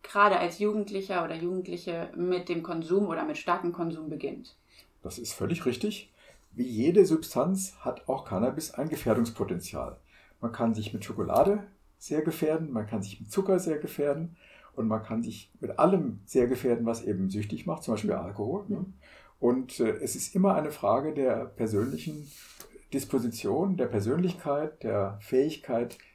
gerade als Jugendlicher oder Jugendliche mit dem Konsum oder mit starkem Konsum beginnt. Das ist völlig richtig. Wie jede Substanz hat auch Cannabis ein Gefährdungspotenzial. Man kann sich mit Schokolade sehr gefährden, man kann sich mit Zucker sehr gefährden und man kann sich mit allem sehr gefährden, was eben süchtig macht, zum Beispiel Alkohol. Ne? Und äh, es ist immer eine Frage der persönlichen Disposition, der Persönlichkeit, der Fähigkeit, äh,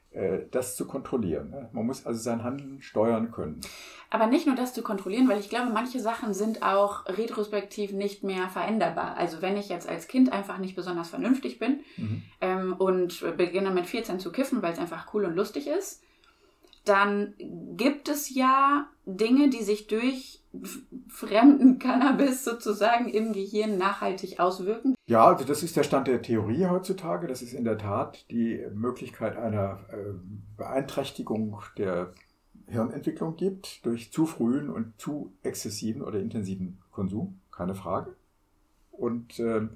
das zu kontrollieren. Ne? Man muss also sein Handeln steuern können. Aber nicht nur das zu kontrollieren, weil ich glaube, manche Sachen sind auch retrospektiv nicht mehr veränderbar. Also wenn ich jetzt als Kind einfach nicht besonders vernünftig bin mhm. ähm, und beginne mit 14 zu kiffen, weil es einfach cool und lustig ist, dann gibt es ja Dinge, die sich durch fremden Cannabis sozusagen im Gehirn nachhaltig auswirken. Ja, also das ist der Stand der Theorie heutzutage. Das ist in der Tat die Möglichkeit einer äh, Beeinträchtigung der Hirnentwicklung gibt durch zu frühen und zu exzessiven oder intensiven Konsum, keine Frage. Und äh,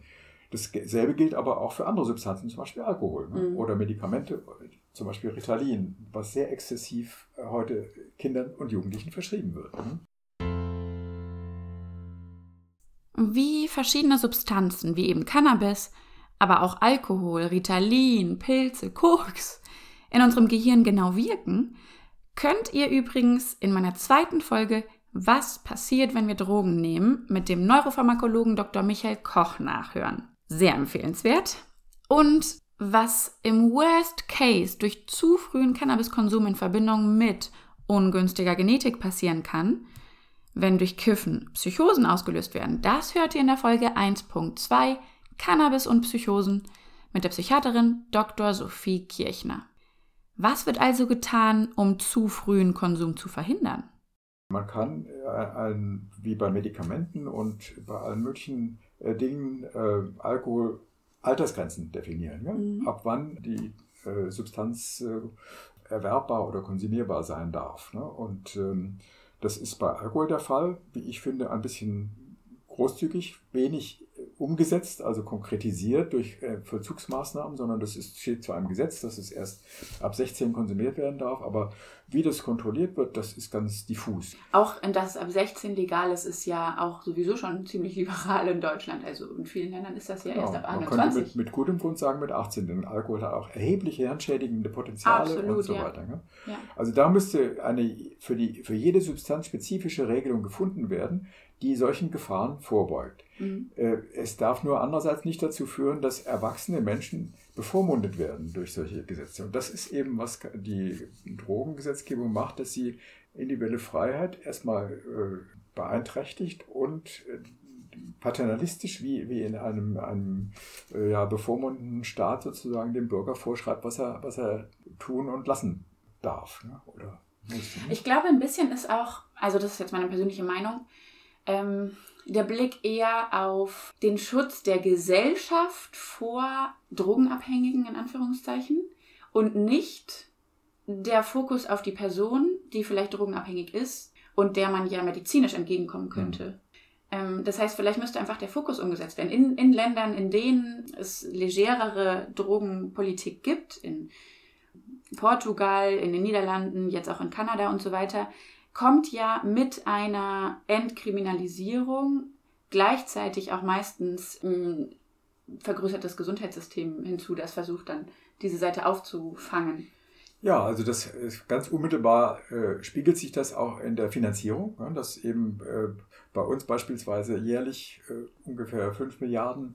dasselbe gilt aber auch für andere Substanzen, zum Beispiel Alkohol ne? mhm. oder Medikamente, zum Beispiel Ritalin, was sehr exzessiv äh, heute Kindern und Jugendlichen verschrieben wird. Ne? Wie verschiedene Substanzen, wie eben Cannabis, aber auch Alkohol, Ritalin, Pilze, Koks in unserem Gehirn genau wirken, könnt ihr übrigens in meiner zweiten Folge Was passiert, wenn wir Drogen nehmen mit dem Neuropharmakologen Dr. Michael Koch nachhören. Sehr empfehlenswert. Und was im Worst Case durch zu frühen Cannabiskonsum in Verbindung mit ungünstiger Genetik passieren kann, wenn durch Kiffen Psychosen ausgelöst werden, das hört ihr in der Folge 1.2 Cannabis und Psychosen mit der Psychiaterin Dr. Sophie Kirchner. Was wird also getan, um zu frühen Konsum zu verhindern? Man kann, äh, wie bei Medikamenten und bei allen möglichen äh, Dingen, äh, Alkohol Altersgrenzen definieren. Ja? Mhm. Ab wann die äh, Substanz äh, erwerbbar oder konsumierbar sein darf. Ne? Und ähm, das ist bei Alkohol der Fall, wie ich finde, ein bisschen großzügig, wenig umgesetzt, also konkretisiert durch äh, Vollzugsmaßnahmen, sondern das ist, steht zwar im Gesetz, dass es erst ab 16 konsumiert werden darf, aber wie das kontrolliert wird, das ist ganz diffus. Auch dass ab 16 legal ist, ist ja auch sowieso schon ziemlich liberal in Deutschland. Also in vielen Ländern ist das ja genau. erst ab 21. Man könnte mit, mit, gutem Grund sagen mit 18, denn Alkohol hat auch erhebliche hirnschädigende Potenziale Absolut, und so ja. weiter. Ne? Ja. Also da müsste eine für, die, für jede Substanz spezifische Regelung gefunden werden, die solchen Gefahren vorbeugt. Mhm. Äh, es darf nur andererseits nicht dazu führen, dass erwachsene Menschen bevormundet werden durch solche Gesetze. Und das ist eben, was die Drogengesetzgebung macht, dass sie individuelle Freiheit erstmal äh, beeinträchtigt und äh, paternalistisch wie, wie in einem, einem ja, bevormundenden Staat sozusagen dem Bürger vorschreibt, was er, was er tun und lassen darf. Ne? Oder muss, ne? Ich glaube, ein bisschen ist auch, also das ist jetzt meine persönliche Meinung, ähm, der Blick eher auf den Schutz der Gesellschaft vor Drogenabhängigen in Anführungszeichen und nicht der Fokus auf die Person, die vielleicht drogenabhängig ist und der man ja medizinisch entgegenkommen könnte. Mhm. Das heißt, vielleicht müsste einfach der Fokus umgesetzt werden. In, in Ländern, in denen es legerere Drogenpolitik gibt, in Portugal, in den Niederlanden, jetzt auch in Kanada und so weiter, kommt ja mit einer Entkriminalisierung gleichzeitig auch meistens ein vergrößertes Gesundheitssystem hinzu, das versucht dann diese Seite aufzufangen. Ja, also das ganz unmittelbar äh, spiegelt sich das auch in der Finanzierung, ja, dass eben äh, bei uns beispielsweise jährlich äh, ungefähr 5 Milliarden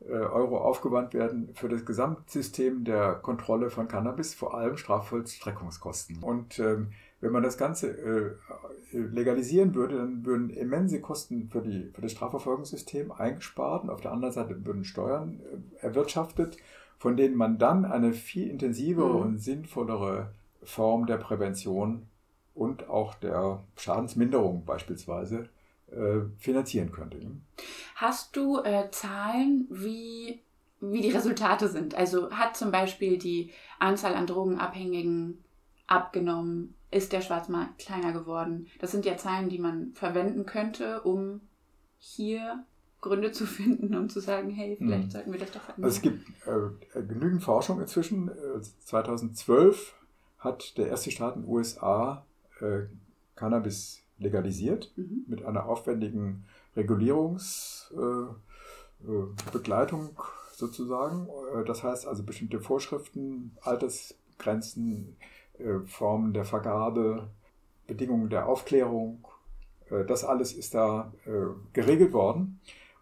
äh, Euro aufgewandt werden für das Gesamtsystem der Kontrolle von Cannabis, vor allem Strafvollstreckungskosten. Und ähm, wenn man das Ganze äh, legalisieren würde, dann würden immense Kosten für, die, für das Strafverfolgungssystem eingespart und auf der anderen Seite würden Steuern äh, erwirtschaftet, von denen man dann eine viel intensivere mhm. und sinnvollere Form der Prävention und auch der Schadensminderung beispielsweise äh, finanzieren könnte. Hast du äh, Zahlen, wie, wie die Resultate sind? Also hat zum Beispiel die Anzahl an Drogenabhängigen abgenommen? Ist der Schwarzmarkt kleiner geworden. Das sind ja Zahlen, die man verwenden könnte, um hier Gründe zu finden, um zu sagen, hey, vielleicht mhm. sollten wir das doch verändern. Also es gibt äh, genügend Forschung inzwischen. 2012 äh, hat der erste Staat in den USA äh, Cannabis legalisiert mhm. mit einer aufwendigen Regulierungsbegleitung äh, äh sozusagen. Äh, das heißt also bestimmte Vorschriften, Altersgrenzen, äh, Formen der Vergabe, Bedingungen der Aufklärung. Äh, das alles ist da äh, geregelt worden.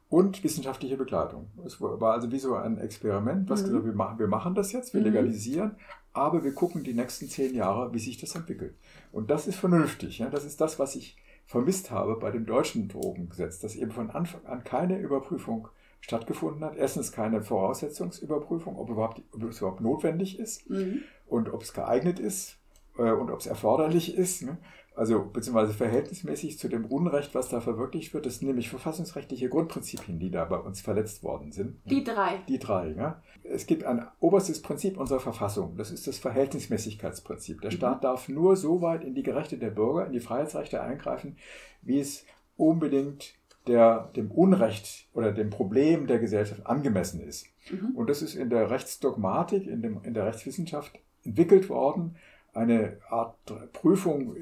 und wissenschaftliche Begleitung. Es war also wie so ein Experiment, was mhm. gesagt, wir machen, wir machen das jetzt, wir mhm. legalisieren, aber wir gucken die nächsten zehn Jahre, wie sich das entwickelt. Und das ist vernünftig. Ja? Das ist das, was ich vermisst habe bei dem deutschen Drogengesetz, dass eben von Anfang an keine Überprüfung stattgefunden hat. Erstens keine Voraussetzungsüberprüfung, ob, überhaupt, ob es überhaupt notwendig ist mhm. Und ob es geeignet ist äh, und ob es erforderlich ist. Ne? Also beziehungsweise verhältnismäßig zu dem Unrecht, was da verwirklicht wird. Das sind nämlich verfassungsrechtliche Grundprinzipien, die da bei uns verletzt worden sind. Die drei. Die drei. Ja? Es gibt ein oberstes Prinzip unserer Verfassung. Das ist das Verhältnismäßigkeitsprinzip. Der Staat mhm. darf nur so weit in die Gerechte der Bürger, in die Freiheitsrechte eingreifen, wie es unbedingt der dem Unrecht oder dem Problem der Gesellschaft angemessen ist. Mhm. Und das ist in der Rechtsdogmatik, in, dem, in der Rechtswissenschaft entwickelt worden, eine Art Prüfung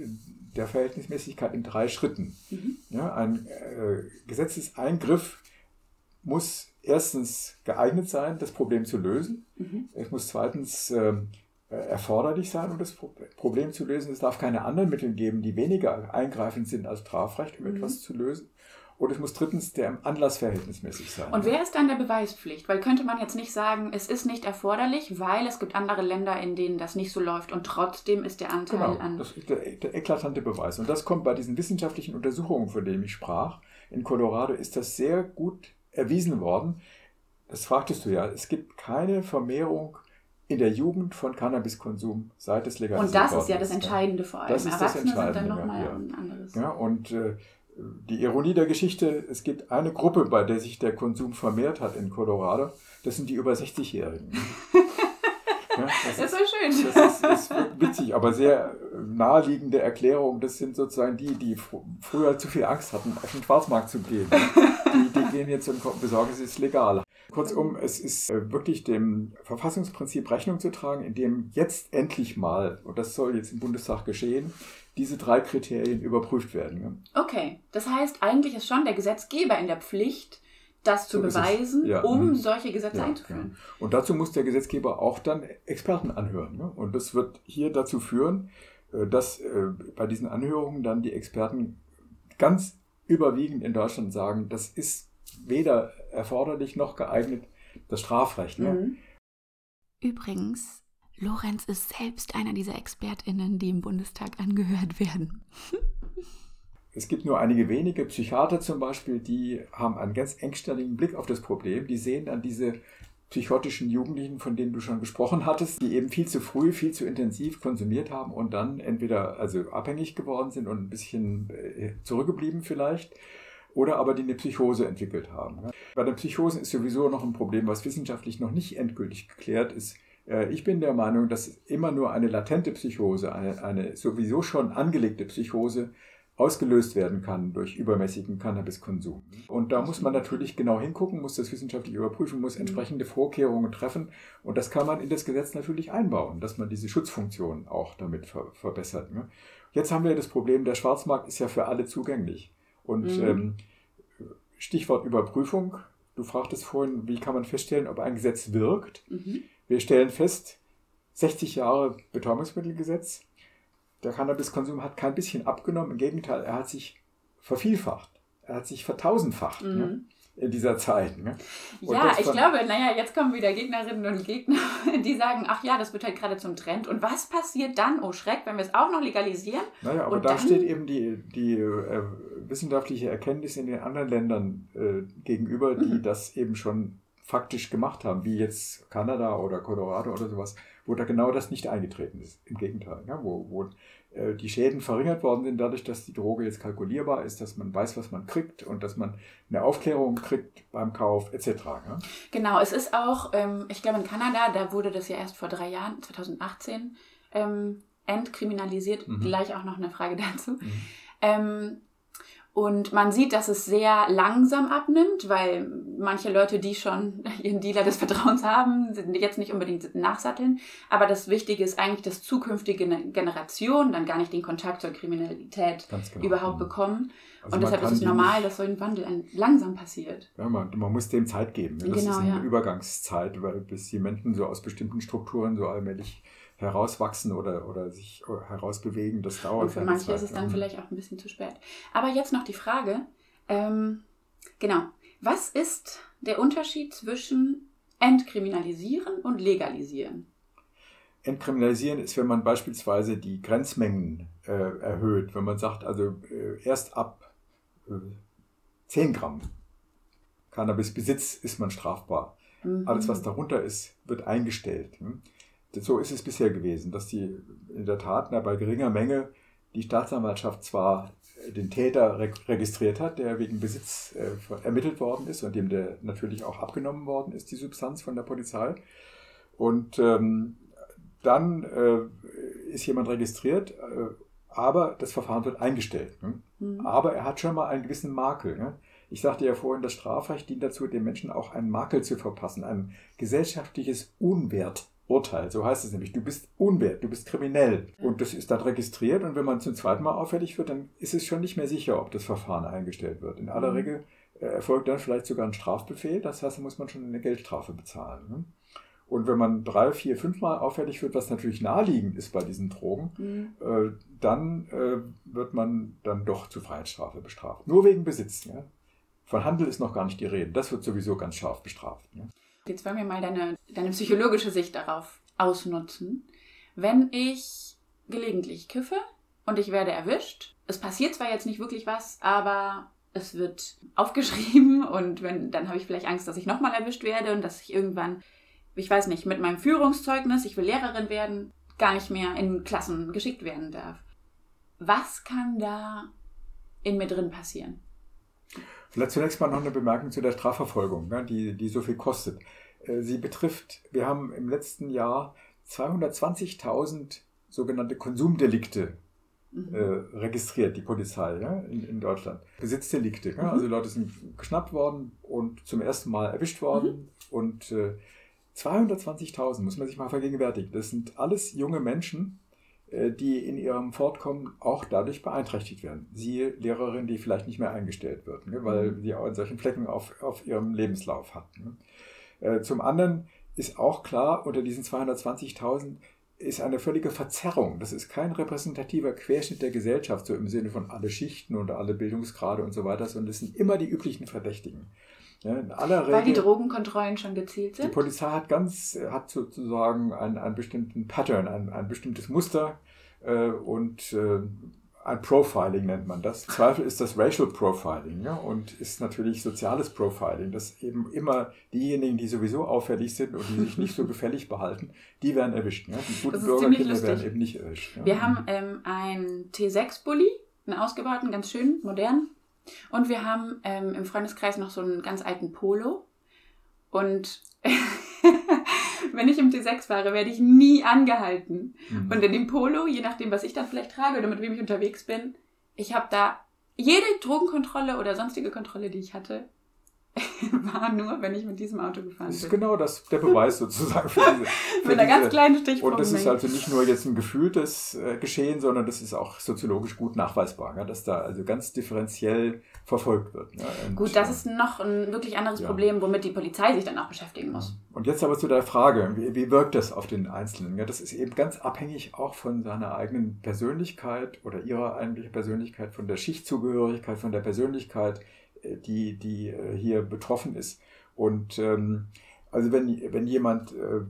der Verhältnismäßigkeit in drei Schritten. Mhm. Ja, ein äh, Gesetzeseingriff muss erstens geeignet sein, das Problem zu lösen. Mhm. Es muss zweitens ähm, äh, erforderlich sein, um das Problem zu lösen. Es darf keine anderen Mittel geben, die weniger eingreifend sind als Strafrecht, um mhm. etwas zu lösen. Und es muss drittens der Anlass verhältnismäßig sein. Und wer ist dann der Beweispflicht? Weil könnte man jetzt nicht sagen, es ist nicht erforderlich, weil es gibt andere Länder, in denen das nicht so läuft und trotzdem ist der Anteil genau, an. Das ist der, der eklatante Beweis. Und das kommt bei diesen wissenschaftlichen Untersuchungen, von denen ich sprach. In Colorado ist das sehr gut erwiesen worden. Das fragtest du ja. Es gibt keine Vermehrung in der Jugend von Cannabiskonsum seit es legalisiert Und das ist ja das Entscheidende vor allem. Das ist Erwachsene das Entscheidende, sind dann nochmal ja. ein anderes. Ja, und äh, die Ironie der Geschichte, es gibt eine Gruppe, bei der sich der Konsum vermehrt hat in Colorado. Das sind die über 60-Jährigen. Ja, das, das, ist so schön. Das ist, ist, witzig, aber sehr naheliegende Erklärung. Das sind sozusagen die, die früher zu viel Angst hatten, auf den Schwarzmarkt zu gehen. Die, die gehen jetzt und besorgen, es ist legal. Kurzum, es ist äh, wirklich dem Verfassungsprinzip Rechnung zu tragen, in dem jetzt endlich mal, und das soll jetzt im Bundestag geschehen, diese drei Kriterien überprüft werden. Okay, das heißt, eigentlich ist schon der Gesetzgeber in der Pflicht, das zu so beweisen, ja. um mhm. solche Gesetze ja, einzuführen. Ja. Und dazu muss der Gesetzgeber auch dann Experten anhören. Ne? Und das wird hier dazu führen, äh, dass äh, bei diesen Anhörungen dann die Experten ganz überwiegend in Deutschland sagen, das ist weder erforderlich noch geeignet, das Strafrecht. Ne? Mhm. Übrigens, Lorenz ist selbst einer dieser ExpertInnen, die im Bundestag angehört werden. Es gibt nur einige wenige Psychiater zum Beispiel, die haben einen ganz engstelligen Blick auf das Problem. Die sehen dann diese psychotischen Jugendlichen, von denen du schon gesprochen hattest, die eben viel zu früh, viel zu intensiv konsumiert haben und dann entweder also abhängig geworden sind und ein bisschen äh, zurückgeblieben vielleicht oder aber die eine Psychose entwickelt haben. Bei den Psychosen ist sowieso noch ein Problem, was wissenschaftlich noch nicht endgültig geklärt ist. Äh, ich bin der Meinung, dass immer nur eine latente Psychose, eine, eine sowieso schon angelegte Psychose ausgelöst werden kann durch übermäßigen Cannabiskonsum. Und da muss man natürlich genau hingucken, muss das wissenschaftlich überprüfen, muss entsprechende Vorkehrungen treffen. Und das kann man in das Gesetz natürlich einbauen, dass man diese Schutzfunktion auch damit ver verbessert. Ne? Jetzt haben wir das Problem, der Schwarzmarkt ist ja für alle zugänglich. Und mhm. ähm, Stichwort Überprüfung. Du fragtest vorhin, wie kann man feststellen, ob ein Gesetz wirkt. Mhm. Wir stellen fest, 60 Jahre Betäubungsmittelgesetz, der Cannabiskonsum hat kein bisschen abgenommen, im Gegenteil, er hat sich vervielfacht, er hat sich vertausendfacht. Mhm. Ne? in dieser Zeit. Ne? Ja, ich glaube, naja, jetzt kommen wieder Gegnerinnen und Gegner, die sagen, ach ja, das wird halt gerade zum Trend. Und was passiert dann, oh Schreck, wenn wir es auch noch legalisieren? Naja, aber da steht eben die, die äh, wissenschaftliche Erkenntnis in den anderen Ländern äh, gegenüber, die mhm. das eben schon faktisch gemacht haben, wie jetzt Kanada oder Colorado oder sowas, wo da genau das nicht eingetreten ist. Im Gegenteil, ja, wo, wo äh, die Schäden verringert worden sind, dadurch, dass die Droge jetzt kalkulierbar ist, dass man weiß, was man kriegt und dass man eine Aufklärung kriegt beim Kauf etc. Ja? Genau, es ist auch, ähm, ich glaube in Kanada, da wurde das ja erst vor drei Jahren, 2018, ähm, entkriminalisiert. Mhm. Gleich auch noch eine Frage dazu. Mhm. Ähm, und man sieht, dass es sehr langsam abnimmt, weil manche Leute, die schon ihren Dealer des Vertrauens haben, jetzt nicht unbedingt nachsatteln. Aber das Wichtige ist eigentlich, dass zukünftige Generationen dann gar nicht den Kontakt zur Kriminalität genau. überhaupt mhm. bekommen. Also und deshalb ist es normal, dass so ein Wandel langsam passiert. Ja, man, man muss dem Zeit geben. Das genau, ist eine ja. Übergangszeit, weil bis die Menschen so aus bestimmten Strukturen so allmählich herauswachsen oder, oder sich herausbewegen, das dauert. Und für manche Zeit. ist es dann mhm. vielleicht auch ein bisschen zu spät. Aber jetzt noch die Frage, ähm, genau, Was ist der Unterschied zwischen entkriminalisieren und legalisieren? Entkriminalisieren ist, wenn man beispielsweise die Grenzmengen äh, erhöht, wenn man sagt, also äh, erst ab äh, 10 Gramm Cannabisbesitz ist man strafbar. Mhm. Alles, was darunter ist, wird eingestellt. Hm? So ist es bisher gewesen, dass die in der Tat na, bei geringer Menge die Staatsanwaltschaft zwar den Täter registriert hat, der wegen Besitz äh, ermittelt worden ist und dem der natürlich auch abgenommen worden ist, die Substanz von der Polizei. Und ähm, dann äh, ist jemand registriert, äh, aber das Verfahren wird eingestellt. Ne? Mhm. Aber er hat schon mal einen gewissen Makel. Ne? Ich sagte ja vorhin, das Strafrecht dient dazu, den Menschen auch einen Makel zu verpassen, ein gesellschaftliches Unwerturteil. So heißt es nämlich. Du bist unwert, du bist kriminell. Und das ist dann registriert. Und wenn man zum zweiten Mal auffällig wird, dann ist es schon nicht mehr sicher, ob das Verfahren eingestellt wird. In aller mhm. Regel äh, erfolgt dann vielleicht sogar ein Strafbefehl. Das heißt, da muss man schon eine Geldstrafe bezahlen. Ne? Und wenn man drei, vier, fünfmal auffällig wird, was natürlich naheliegend ist bei diesen Drogen, mhm. äh, dann äh, wird man dann doch zu Freiheitsstrafe bestraft. Nur wegen Besitz. Ja? Von Handel ist noch gar nicht die Rede. Das wird sowieso ganz scharf bestraft. Ja? Jetzt wollen wir mal deine, deine psychologische Sicht darauf ausnutzen. Wenn ich gelegentlich kiffe und ich werde erwischt, es passiert zwar jetzt nicht wirklich was, aber es wird aufgeschrieben und wenn, dann habe ich vielleicht Angst, dass ich nochmal erwischt werde und dass ich irgendwann ich weiß nicht, mit meinem Führungszeugnis, ich will Lehrerin werden, gar nicht mehr in Klassen geschickt werden darf. Was kann da in mir drin passieren? Vielleicht zunächst mal noch eine Bemerkung zu der Strafverfolgung, ne, die, die so viel kostet. Äh, sie betrifft, wir haben im letzten Jahr 220.000 sogenannte Konsumdelikte mhm. äh, registriert, die Polizei ja, in, in Deutschland. Besitzdelikte. Ja, mhm. Also Leute sind geschnappt worden und zum ersten Mal erwischt worden mhm. und äh, 220.000 muss man sich mal vergegenwärtigen. Das sind alles junge Menschen, die in ihrem Fortkommen auch dadurch beeinträchtigt werden. Siehe Lehrerin, die vielleicht nicht mehr eingestellt wird, ne, weil mhm. sie auch solchen Flecken auf, auf ihrem Lebenslauf hat. Ne. Äh, zum anderen ist auch klar, unter diesen 220.000 ist eine völlige Verzerrung. Das ist kein repräsentativer Querschnitt der Gesellschaft, so im Sinne von alle Schichten und alle Bildungsgrade und so weiter, sondern es sind immer die üblichen Verdächtigen. Ja, in aller Regel, Weil die Drogenkontrollen schon gezielt sind? Die Polizei hat ganz, hat sozusagen einen, einen bestimmten Pattern, ein, ein bestimmtes Muster äh, und äh, ein Profiling nennt man das. Im Zweifel ist das Racial Profiling ja, und ist natürlich soziales Profiling, dass eben immer diejenigen, die sowieso auffällig sind und die sich nicht so gefällig behalten, die werden erwischt. Ja. Die guten Bürgerkinder werden eben nicht erwischt. Ja. Wir haben ähm, einen T6-Bully, einen ausgebauten, ganz schön, modern. Und wir haben ähm, im Freundeskreis noch so einen ganz alten Polo. Und wenn ich im T6 fahre, werde ich nie angehalten. Mhm. Und in dem Polo, je nachdem, was ich dann vielleicht trage oder mit wem ich unterwegs bin, ich habe da jede Drogenkontrolle oder sonstige Kontrolle, die ich hatte, war nur, wenn ich mit diesem Auto gefahren bin. Das ist genau das, der Beweis sozusagen für diese. Für mit einer diese, ganz kleinen Stichprobe. Und das ist also nicht nur jetzt ein gefühltes äh, Geschehen, sondern das ist auch soziologisch gut nachweisbar, ja, dass da also ganz differenziell verfolgt wird. Ja, und, gut, das ist noch ein wirklich anderes ja. Problem, womit die Polizei sich dann auch beschäftigen muss. Und jetzt aber zu der Frage, wie, wie wirkt das auf den Einzelnen? Ja, das ist eben ganz abhängig auch von seiner eigenen Persönlichkeit oder ihrer eigentlichen Persönlichkeit, von der Schichtzugehörigkeit, von der Persönlichkeit die, die äh, hier betroffen ist. Und ähm, also wenn, wenn jemand äh,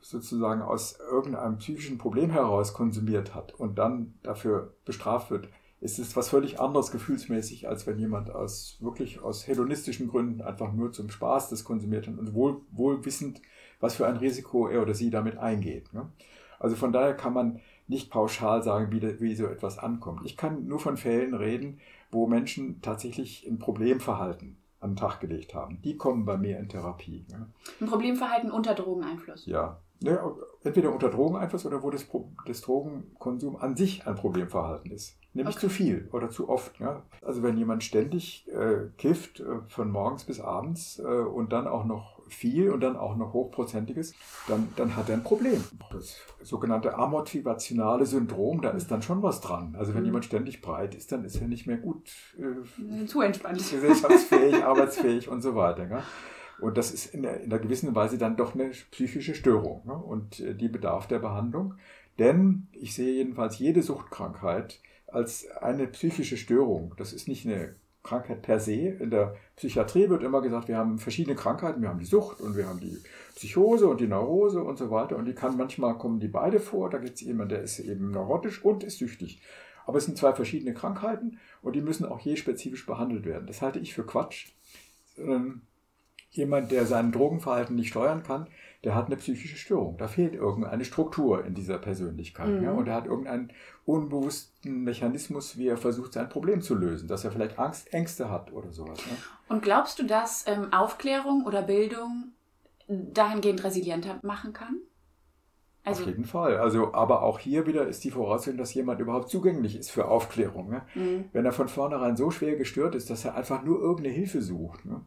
sozusagen aus irgendeinem psychischen Problem heraus konsumiert hat und dann dafür bestraft wird, ist es was völlig anderes gefühlsmäßig, als wenn jemand aus wirklich aus hedonistischen Gründen einfach nur zum Spaß das konsumiert hat und wohl, wohl wissend, was für ein Risiko er oder sie damit eingeht. Ne? Also von daher kann man nicht pauschal sagen, wie, wie so etwas ankommt. Ich kann nur von Fällen reden, wo Menschen tatsächlich ein Problemverhalten an den Tag gelegt haben. Die kommen bei mir in Therapie. Ein Problemverhalten unter Drogeneinfluss. Ja. Entweder unter Drogeneinfluss oder wo das, das Drogenkonsum an sich ein Problemverhalten ist. Nämlich okay. zu viel oder zu oft. Ja? Also wenn jemand ständig äh, kifft, äh, von morgens bis abends äh, und dann auch noch viel und dann auch noch hochprozentiges, dann, dann hat er ein Problem. Das sogenannte amotivationale Syndrom, da ist dann schon was dran. Also wenn mhm. jemand ständig breit ist, dann ist er nicht mehr gut äh, zu entspannt. Gesellschaftsfähig, arbeitsfähig und so weiter. Ja? Und das ist in, einer gewissen Weise dann doch eine psychische Störung. Ne? Und äh, die bedarf der Behandlung. Denn ich sehe jedenfalls jede Suchtkrankheit als eine psychische Störung. Das ist nicht eine Krankheit per se. In der Psychiatrie wird immer gesagt, wir haben verschiedene Krankheiten. Wir haben die Sucht und wir haben die Psychose und die Neurose und so weiter. Und die kann manchmal kommen die beide vor. Da gibt es jemanden, der ist eben neurotisch und ist süchtig. Aber es sind zwei verschiedene Krankheiten und die müssen auch je spezifisch behandelt werden. Das halte ich für Quatsch. Ähm, jemand, der sein Drogenverhalten nicht steuern kann, der hat eine psychische Störung. Da fehlt irgendeine Struktur in dieser Persönlichkeit. Mhm. Ja, und er hat irgendeinen unbewussten Mechanismus, wie er versucht, sein Problem zu lösen, dass er vielleicht Angst, Ängste hat oder sowas. Ne? Und glaubst du, dass ähm, Aufklärung oder Bildung dahingehend resilienter machen kann? Also, Auf jeden Fall. Also, aber auch hier wieder ist die Voraussetzung, dass jemand überhaupt zugänglich ist für Aufklärung. Ne? Mhm. Wenn er von vornherein so schwer gestört ist, dass er einfach nur irgendeine Hilfe sucht. Ne?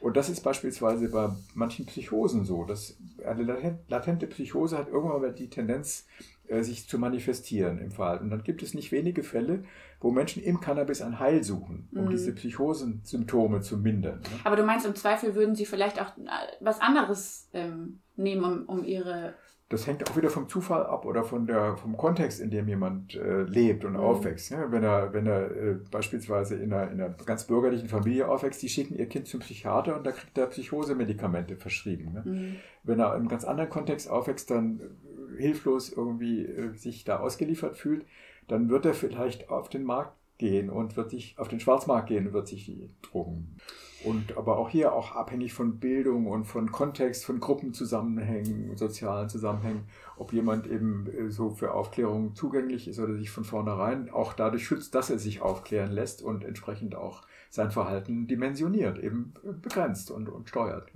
Und das ist beispielsweise bei manchen Psychosen so. Dass eine latente Psychose hat irgendwann mal die Tendenz, äh, sich zu manifestieren im Verhalten. Und dann gibt es nicht wenige Fälle, wo Menschen im Cannabis ein Heil suchen, um mhm. diese Psychosensymptome zu mindern. Ne? Aber du meinst, im Zweifel würden sie vielleicht auch äh, was anderes ähm, nehmen, um, um ihre das hängt auch wieder vom Zufall ab oder von der, vom Kontext, in dem jemand äh, lebt und mhm. aufwächst. Ja, wenn er, wenn er äh, beispielsweise in einer, in einer ganz bürgerlichen Familie aufwächst, die schicken ihr Kind zum Psychiater und da kriegt er Psychosemedikamente verschrieben. Ne? Mhm. Wenn er in einem ganz anderen Kontext aufwächst, dann äh, hilflos irgendwie äh, sich da ausgeliefert fühlt, dann wird er vielleicht auf den Markt gehen und wird sich auf den Schwarzmarkt gehen und wird sich die Drogen. Und aber auch hier auch abhängig von Bildung und von Kontext, von Gruppenzusammenhängen, sozialen Zusammenhängen, ob jemand eben äh, so für Aufklärung zugänglich ist oder sich von vornherein auch dadurch schützt, dass er sich aufklären lässt und entsprechend auch sein Verhalten dimensioniert, eben begrenzt und, und steuert.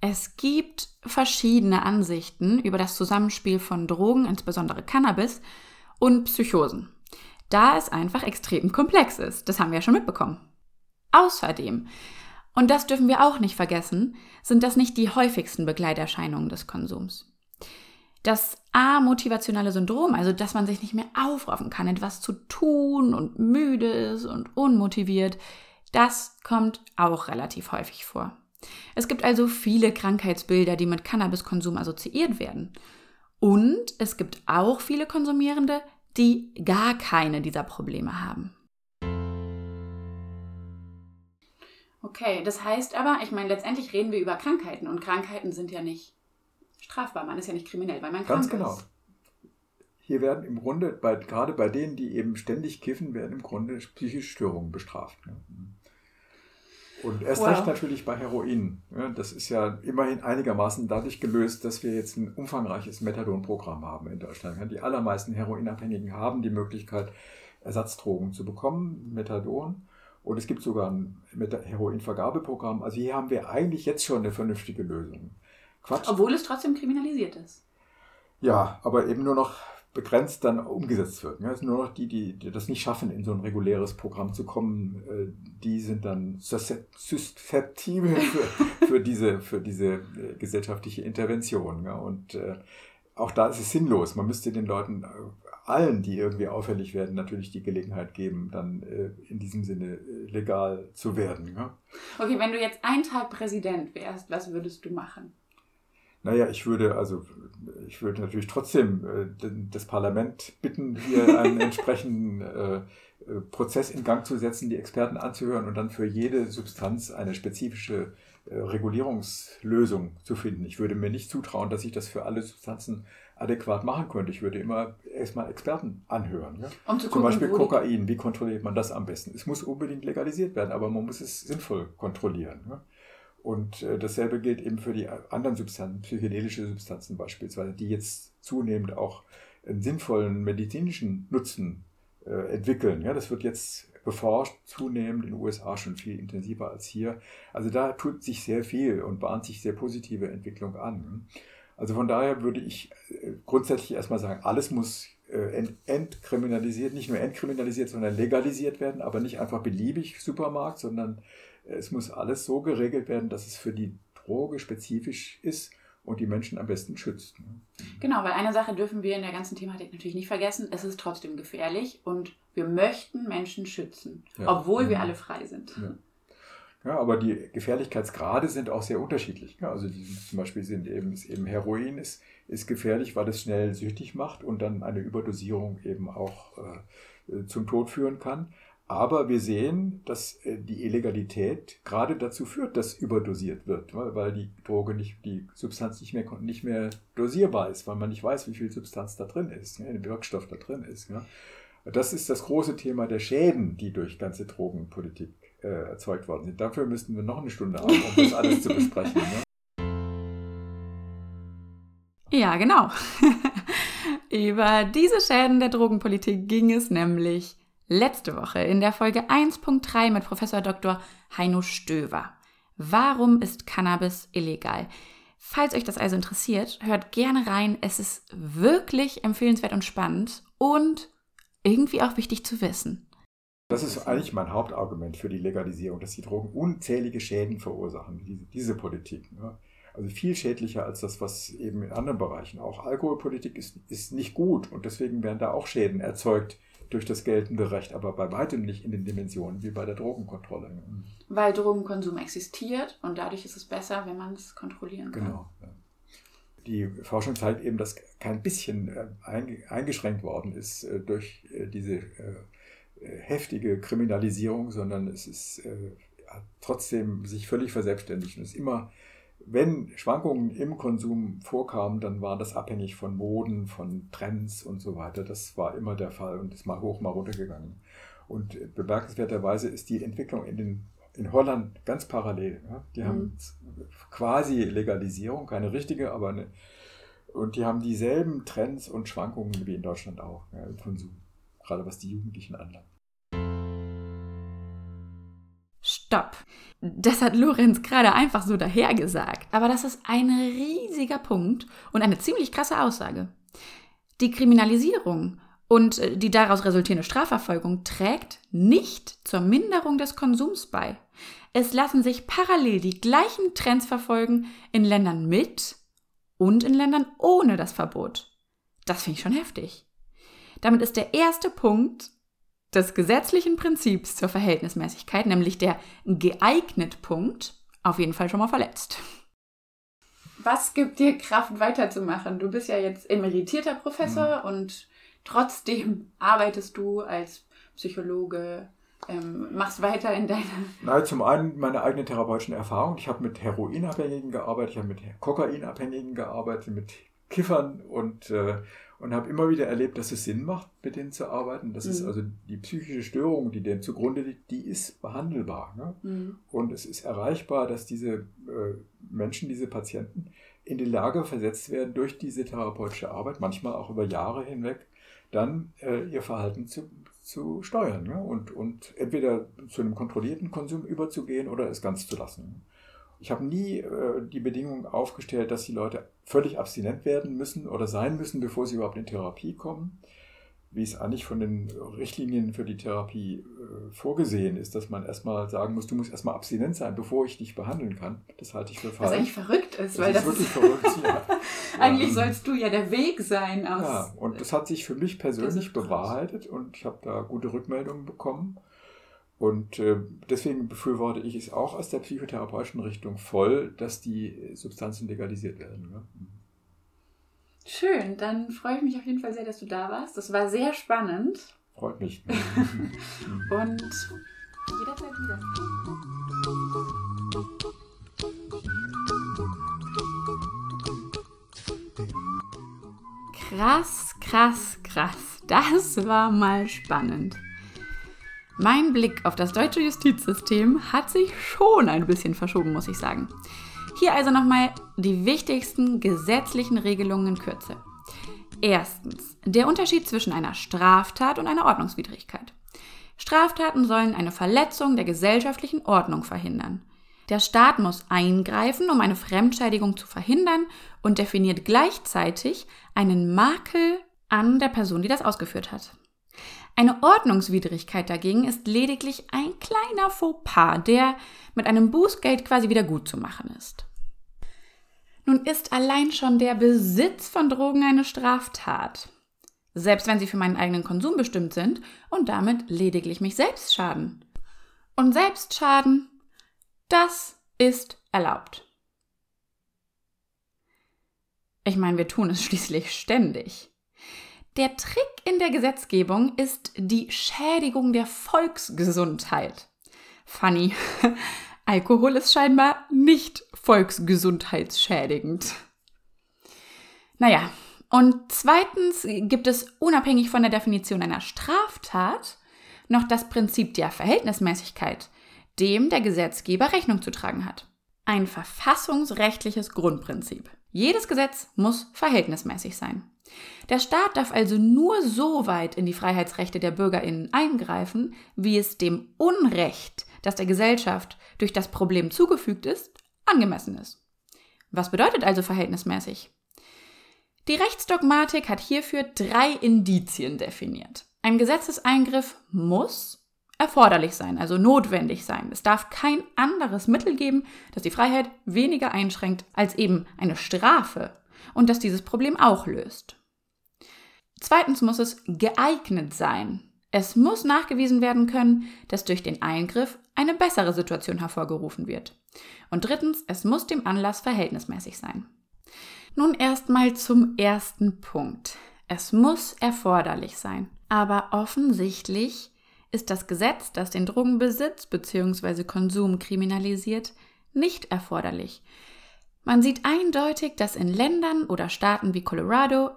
Es gibt verschiedene Ansichten über das Zusammenspiel von Drogen, insbesondere Cannabis, und Psychosen. Da es einfach extrem komplex ist. Das haben wir ja schon mitbekommen. Außerdem, und das dürfen wir auch nicht vergessen, sind das nicht die häufigsten Begleiterscheinungen des Konsums. Das amotivationale Syndrom, also dass man sich nicht mehr aufraffen kann, etwas zu tun und müde ist und unmotiviert, das kommt auch relativ häufig vor. Es gibt also viele Krankheitsbilder, die mit Cannabiskonsum assoziiert werden. Und es gibt auch viele Konsumierende, die gar keine dieser Probleme haben. Okay, das heißt aber, ich meine, letztendlich reden wir über Krankheiten und Krankheiten sind ja nicht strafbar, man ist ja nicht kriminell, weil man Ganz krank genau. ist. Hier werden im Grunde, bei, gerade bei denen, die eben ständig kiffen, werden im Grunde psychische Störungen bestraft. Ne? Und erst wow. recht natürlich bei Heroin. das ist ja immerhin einigermaßen dadurch gelöst, dass wir jetzt ein umfangreiches Methadon-Programm haben in Deutschland. Die allermeisten Heroinabhängigen haben die Möglichkeit, Ersatzdrogen zu bekommen, Methadon. Und es gibt sogar ein Heroinvergabeprogramm. Also hier haben wir eigentlich jetzt schon eine vernünftige Lösung. Quatsch. Obwohl es trotzdem kriminalisiert ist. Ja, aber eben nur noch begrenzt dann umgesetzt wird. Ja, es sind nur noch die, die, die, das nicht schaffen, in so ein reguläres Programm zu kommen, äh, die sind dann susceptibel für, für diese, für diese äh, gesellschaftliche Intervention. Ja, und äh, auch da ist es sinnlos. Man müsste den Leuten, allen, die irgendwie auffällig werden, natürlich die Gelegenheit geben, dann in diesem Sinne legal zu werden. Ja. Okay, wenn du jetzt einen Tag Präsident wärst, was würdest du machen? Naja, ich würde also ich würde natürlich trotzdem äh, das Parlament bitten, hier einen entsprechenden äh, äh, Prozess in Gang zu setzen, die Experten anzuhören und dann für jede Substanz eine spezifische äh, Regulierungslösung zu finden. Ich würde mir nicht zutrauen, dass ich das für alle Substanzen adäquat machen könnte. Ich würde immer erstmal Experten anhören. Ja? Um Zum gucken, Beispiel Kokain, wie kontrolliert man das am besten? Es muss unbedingt legalisiert werden, aber man muss es sinnvoll kontrollieren. Ja? Und äh, dasselbe gilt eben für die anderen Substanzen, psychedelische Substanzen beispielsweise, die jetzt zunehmend auch einen sinnvollen medizinischen Nutzen äh, entwickeln. Ja, das wird jetzt beforscht, zunehmend in den USA schon viel intensiver als hier. Also da tut sich sehr viel und bahnt sich sehr positive Entwicklung an. Also von daher würde ich äh, grundsätzlich erstmal sagen, alles muss entkriminalisiert, nicht nur entkriminalisiert, sondern legalisiert werden, aber nicht einfach beliebig Supermarkt, sondern es muss alles so geregelt werden, dass es für die Droge spezifisch ist und die Menschen am besten schützt. Ne? Genau, weil eine Sache dürfen wir in der ganzen Thematik natürlich nicht vergessen. Es ist trotzdem gefährlich und wir möchten Menschen schützen, ja. obwohl wir mhm. alle frei sind. Ja. Ja, aber die Gefährlichkeitsgrade sind auch sehr unterschiedlich. Also die, zum Beispiel sind eben, eben Heroin ist, ist gefährlich, weil es schnell süchtig macht und dann eine Überdosierung eben auch äh, äh, zum Tod führen kann. Aber wir sehen, dass äh, die Illegalität gerade dazu führt, dass überdosiert wird, weil die Droge nicht, die Substanz nicht mehr, nicht mehr dosierbar ist, weil man nicht weiß, wie viel Substanz da drin ist, der Wirkstoff da drin ist. Das ist das große Thema der Schäden, die durch ganze Drogenpolitik äh, erzeugt worden sind. Dafür müssten wir noch eine Stunde haben, um das alles zu besprechen. Ja, genau. Über diese Schäden der Drogenpolitik ging es nämlich letzte Woche in der Folge 1.3 mit Professor Dr. Heino Stöver. Warum ist Cannabis illegal? Falls euch das also interessiert, hört gerne rein. Es ist wirklich empfehlenswert und spannend und irgendwie auch wichtig zu wissen. Das ist eigentlich mein Hauptargument für die Legalisierung, dass die Drogen unzählige Schäden verursachen, diese, diese Politik. Ne? Also viel schädlicher als das, was eben in anderen Bereichen auch. Alkoholpolitik ist, ist nicht gut und deswegen werden da auch Schäden erzeugt durch das geltende Recht, aber bei weitem nicht in den Dimensionen wie bei der Drogenkontrolle. Weil Drogenkonsum existiert und dadurch ist es besser, wenn man es kontrollieren kann. Genau. Ja. Die Forschung zeigt eben, dass kein bisschen äh, eingeschränkt worden ist äh, durch äh, diese heftige Kriminalisierung, sondern es ist hat trotzdem sich völlig verselbstständigt und ist immer wenn Schwankungen im Konsum vorkamen, dann war das abhängig von Moden, von Trends und so weiter. Das war immer der Fall und ist mal hoch, mal runter gegangen. Und bemerkenswerterweise ist die Entwicklung in, den, in Holland ganz parallel. Die mhm. haben quasi Legalisierung, keine richtige, aber eine. Und die haben dieselben Trends und Schwankungen wie in Deutschland auch ja, im Konsum, gerade was die Jugendlichen anlangt. Stopp. Das hat Lorenz gerade einfach so dahergesagt. Aber das ist ein riesiger Punkt und eine ziemlich krasse Aussage. Die Kriminalisierung und äh, die daraus resultierende Strafverfolgung trägt nicht zur Minderung des Konsums bei. Es lassen sich parallel die gleichen Trends verfolgen in Ländern mit und in Ländern ohne das Verbot. Das finde ich schon heftig. Damit ist der erste Punkt des gesetzlichen Prinzips zur Verhältnismäßigkeit, nämlich der geeignet Punkt, auf jeden Fall schon mal verletzt. Was gibt dir Kraft weiterzumachen? Du bist ja jetzt emeritierter Professor mhm. und trotzdem arbeitest du als Psychologe, ähm, machst weiter in deiner. Nein, zum einen meine eigene therapeutische Erfahrung. Ich habe mit Heroinabhängigen gearbeitet, ich habe mit Kokainabhängigen gearbeitet, mit Kiffern und äh, und habe immer wieder erlebt, dass es Sinn macht, mit denen zu arbeiten. Das mhm. ist also die psychische Störung, die dem zugrunde liegt, die ist behandelbar. Ne? Mhm. Und es ist erreichbar, dass diese äh, Menschen, diese Patienten in die Lage versetzt werden, durch diese therapeutische Arbeit, manchmal auch über Jahre hinweg, dann äh, ihr Verhalten zu, zu steuern ne? und, und entweder zu einem kontrollierten Konsum überzugehen oder es ganz zu lassen. Ich habe nie äh, die Bedingung aufgestellt, dass die Leute völlig abstinent werden müssen oder sein müssen, bevor sie überhaupt in Therapie kommen. Wie es eigentlich von den Richtlinien für die Therapie äh, vorgesehen ist, dass man erstmal sagen muss, du musst erstmal abstinent sein, bevor ich dich behandeln kann. Das halte ich für falsch. Was eigentlich verrückt ist, das weil ist das wirklich verrückt. Ja. eigentlich ja. sollst du ja der Weg sein. Aus ja, und das hat sich für mich persönlich bewahrheitet und ich habe da gute Rückmeldungen bekommen. Und äh, deswegen befürworte ich es auch aus der psychotherapeutischen Richtung voll, dass die Substanzen legalisiert werden. Ne? Schön, dann freue ich mich auf jeden Fall sehr, dass du da warst. Das war sehr spannend. Freut mich. Und jederzeit wieder. Krass, krass, krass. Das war mal spannend. Mein Blick auf das deutsche Justizsystem hat sich schon ein bisschen verschoben, muss ich sagen. Hier also nochmal die wichtigsten gesetzlichen Regelungen in Kürze. Erstens, der Unterschied zwischen einer Straftat und einer Ordnungswidrigkeit. Straftaten sollen eine Verletzung der gesellschaftlichen Ordnung verhindern. Der Staat muss eingreifen, um eine Fremdschädigung zu verhindern und definiert gleichzeitig einen Makel an der Person, die das ausgeführt hat. Eine Ordnungswidrigkeit dagegen ist lediglich ein kleiner Fauxpas, der mit einem Bußgeld quasi wieder gut zu machen ist. Nun ist allein schon der Besitz von Drogen eine Straftat. Selbst wenn sie für meinen eigenen Konsum bestimmt sind und damit lediglich mich selbst schaden. Und Selbstschaden, das ist erlaubt. Ich meine, wir tun es schließlich ständig. Der Trick in der Gesetzgebung ist die Schädigung der Volksgesundheit. Funny. Alkohol ist scheinbar nicht volksgesundheitsschädigend. Naja, und zweitens gibt es unabhängig von der Definition einer Straftat noch das Prinzip der Verhältnismäßigkeit, dem der Gesetzgeber Rechnung zu tragen hat. Ein verfassungsrechtliches Grundprinzip. Jedes Gesetz muss verhältnismäßig sein. Der Staat darf also nur so weit in die Freiheitsrechte der Bürgerinnen eingreifen, wie es dem Unrecht, das der Gesellschaft durch das Problem zugefügt ist, angemessen ist. Was bedeutet also verhältnismäßig? Die Rechtsdogmatik hat hierfür drei Indizien definiert. Ein Gesetzeseingriff muss erforderlich sein, also notwendig sein. Es darf kein anderes Mittel geben, das die Freiheit weniger einschränkt als eben eine Strafe und das dieses Problem auch löst. Zweitens muss es geeignet sein. Es muss nachgewiesen werden können, dass durch den Eingriff eine bessere Situation hervorgerufen wird. Und drittens, es muss dem Anlass verhältnismäßig sein. Nun erstmal zum ersten Punkt. Es muss erforderlich sein. Aber offensichtlich ist das Gesetz, das den Drogenbesitz bzw. Konsum kriminalisiert, nicht erforderlich. Man sieht eindeutig, dass in Ländern oder Staaten wie Colorado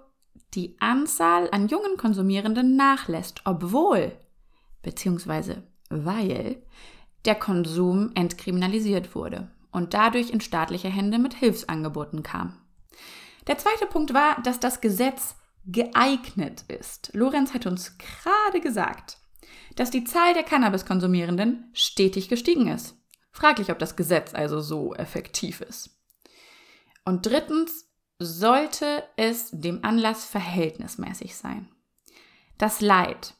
die Anzahl an jungen Konsumierenden nachlässt, obwohl bzw. weil der Konsum entkriminalisiert wurde und dadurch in staatliche Hände mit Hilfsangeboten kam. Der zweite Punkt war, dass das Gesetz geeignet ist. Lorenz hat uns gerade gesagt, dass die Zahl der Cannabiskonsumierenden stetig gestiegen ist. Fraglich, ob das Gesetz also so effektiv ist. Und drittens sollte es dem Anlass verhältnismäßig sein. Das Leid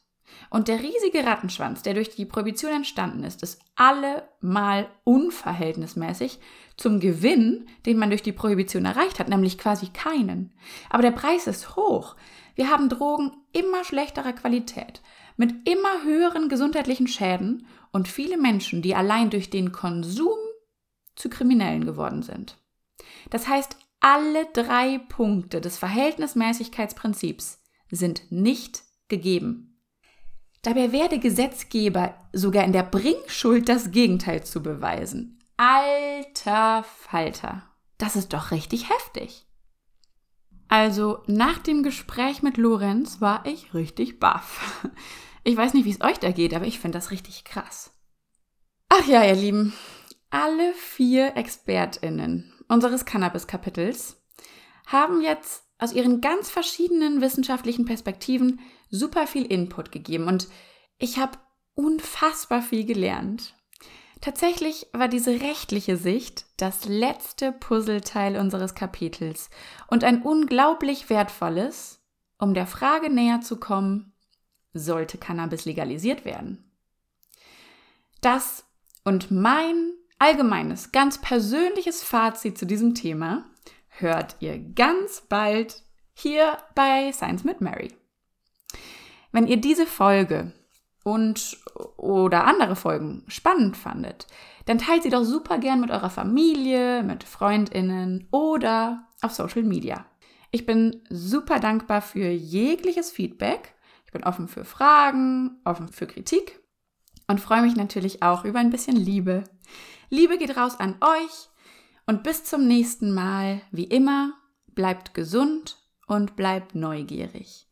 und der riesige Rattenschwanz, der durch die Prohibition entstanden ist, ist allemal unverhältnismäßig zum Gewinn, den man durch die Prohibition erreicht hat, nämlich quasi keinen. Aber der Preis ist hoch. Wir haben Drogen immer schlechterer Qualität, mit immer höheren gesundheitlichen Schäden und viele Menschen, die allein durch den Konsum zu Kriminellen geworden sind. Das heißt, alle drei Punkte des Verhältnismäßigkeitsprinzips sind nicht gegeben. Dabei werde Gesetzgeber sogar in der Bringschuld, das Gegenteil zu beweisen. Alter Falter. Das ist doch richtig heftig. Also nach dem Gespräch mit Lorenz war ich richtig baff. Ich weiß nicht, wie es euch da geht, aber ich finde das richtig krass. Ach ja, ihr Lieben, alle vier Expertinnen unseres Cannabis-Kapitels haben jetzt aus ihren ganz verschiedenen wissenschaftlichen Perspektiven super viel Input gegeben und ich habe unfassbar viel gelernt. Tatsächlich war diese rechtliche Sicht das letzte Puzzleteil unseres Kapitels und ein unglaublich wertvolles, um der Frage näher zu kommen, sollte Cannabis legalisiert werden? Das und mein allgemeines, ganz persönliches Fazit zu diesem Thema hört ihr ganz bald hier bei Science mit Mary. Wenn ihr diese Folge und oder andere Folgen spannend fandet, dann teilt sie doch super gern mit eurer Familie, mit Freundinnen oder auf Social Media. Ich bin super dankbar für jegliches Feedback. Ich bin offen für Fragen, offen für Kritik und freue mich natürlich auch über ein bisschen Liebe. Liebe geht raus an euch und bis zum nächsten Mal. Wie immer, bleibt gesund und bleibt neugierig.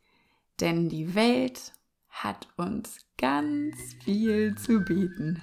Denn die Welt hat uns ganz viel zu bieten.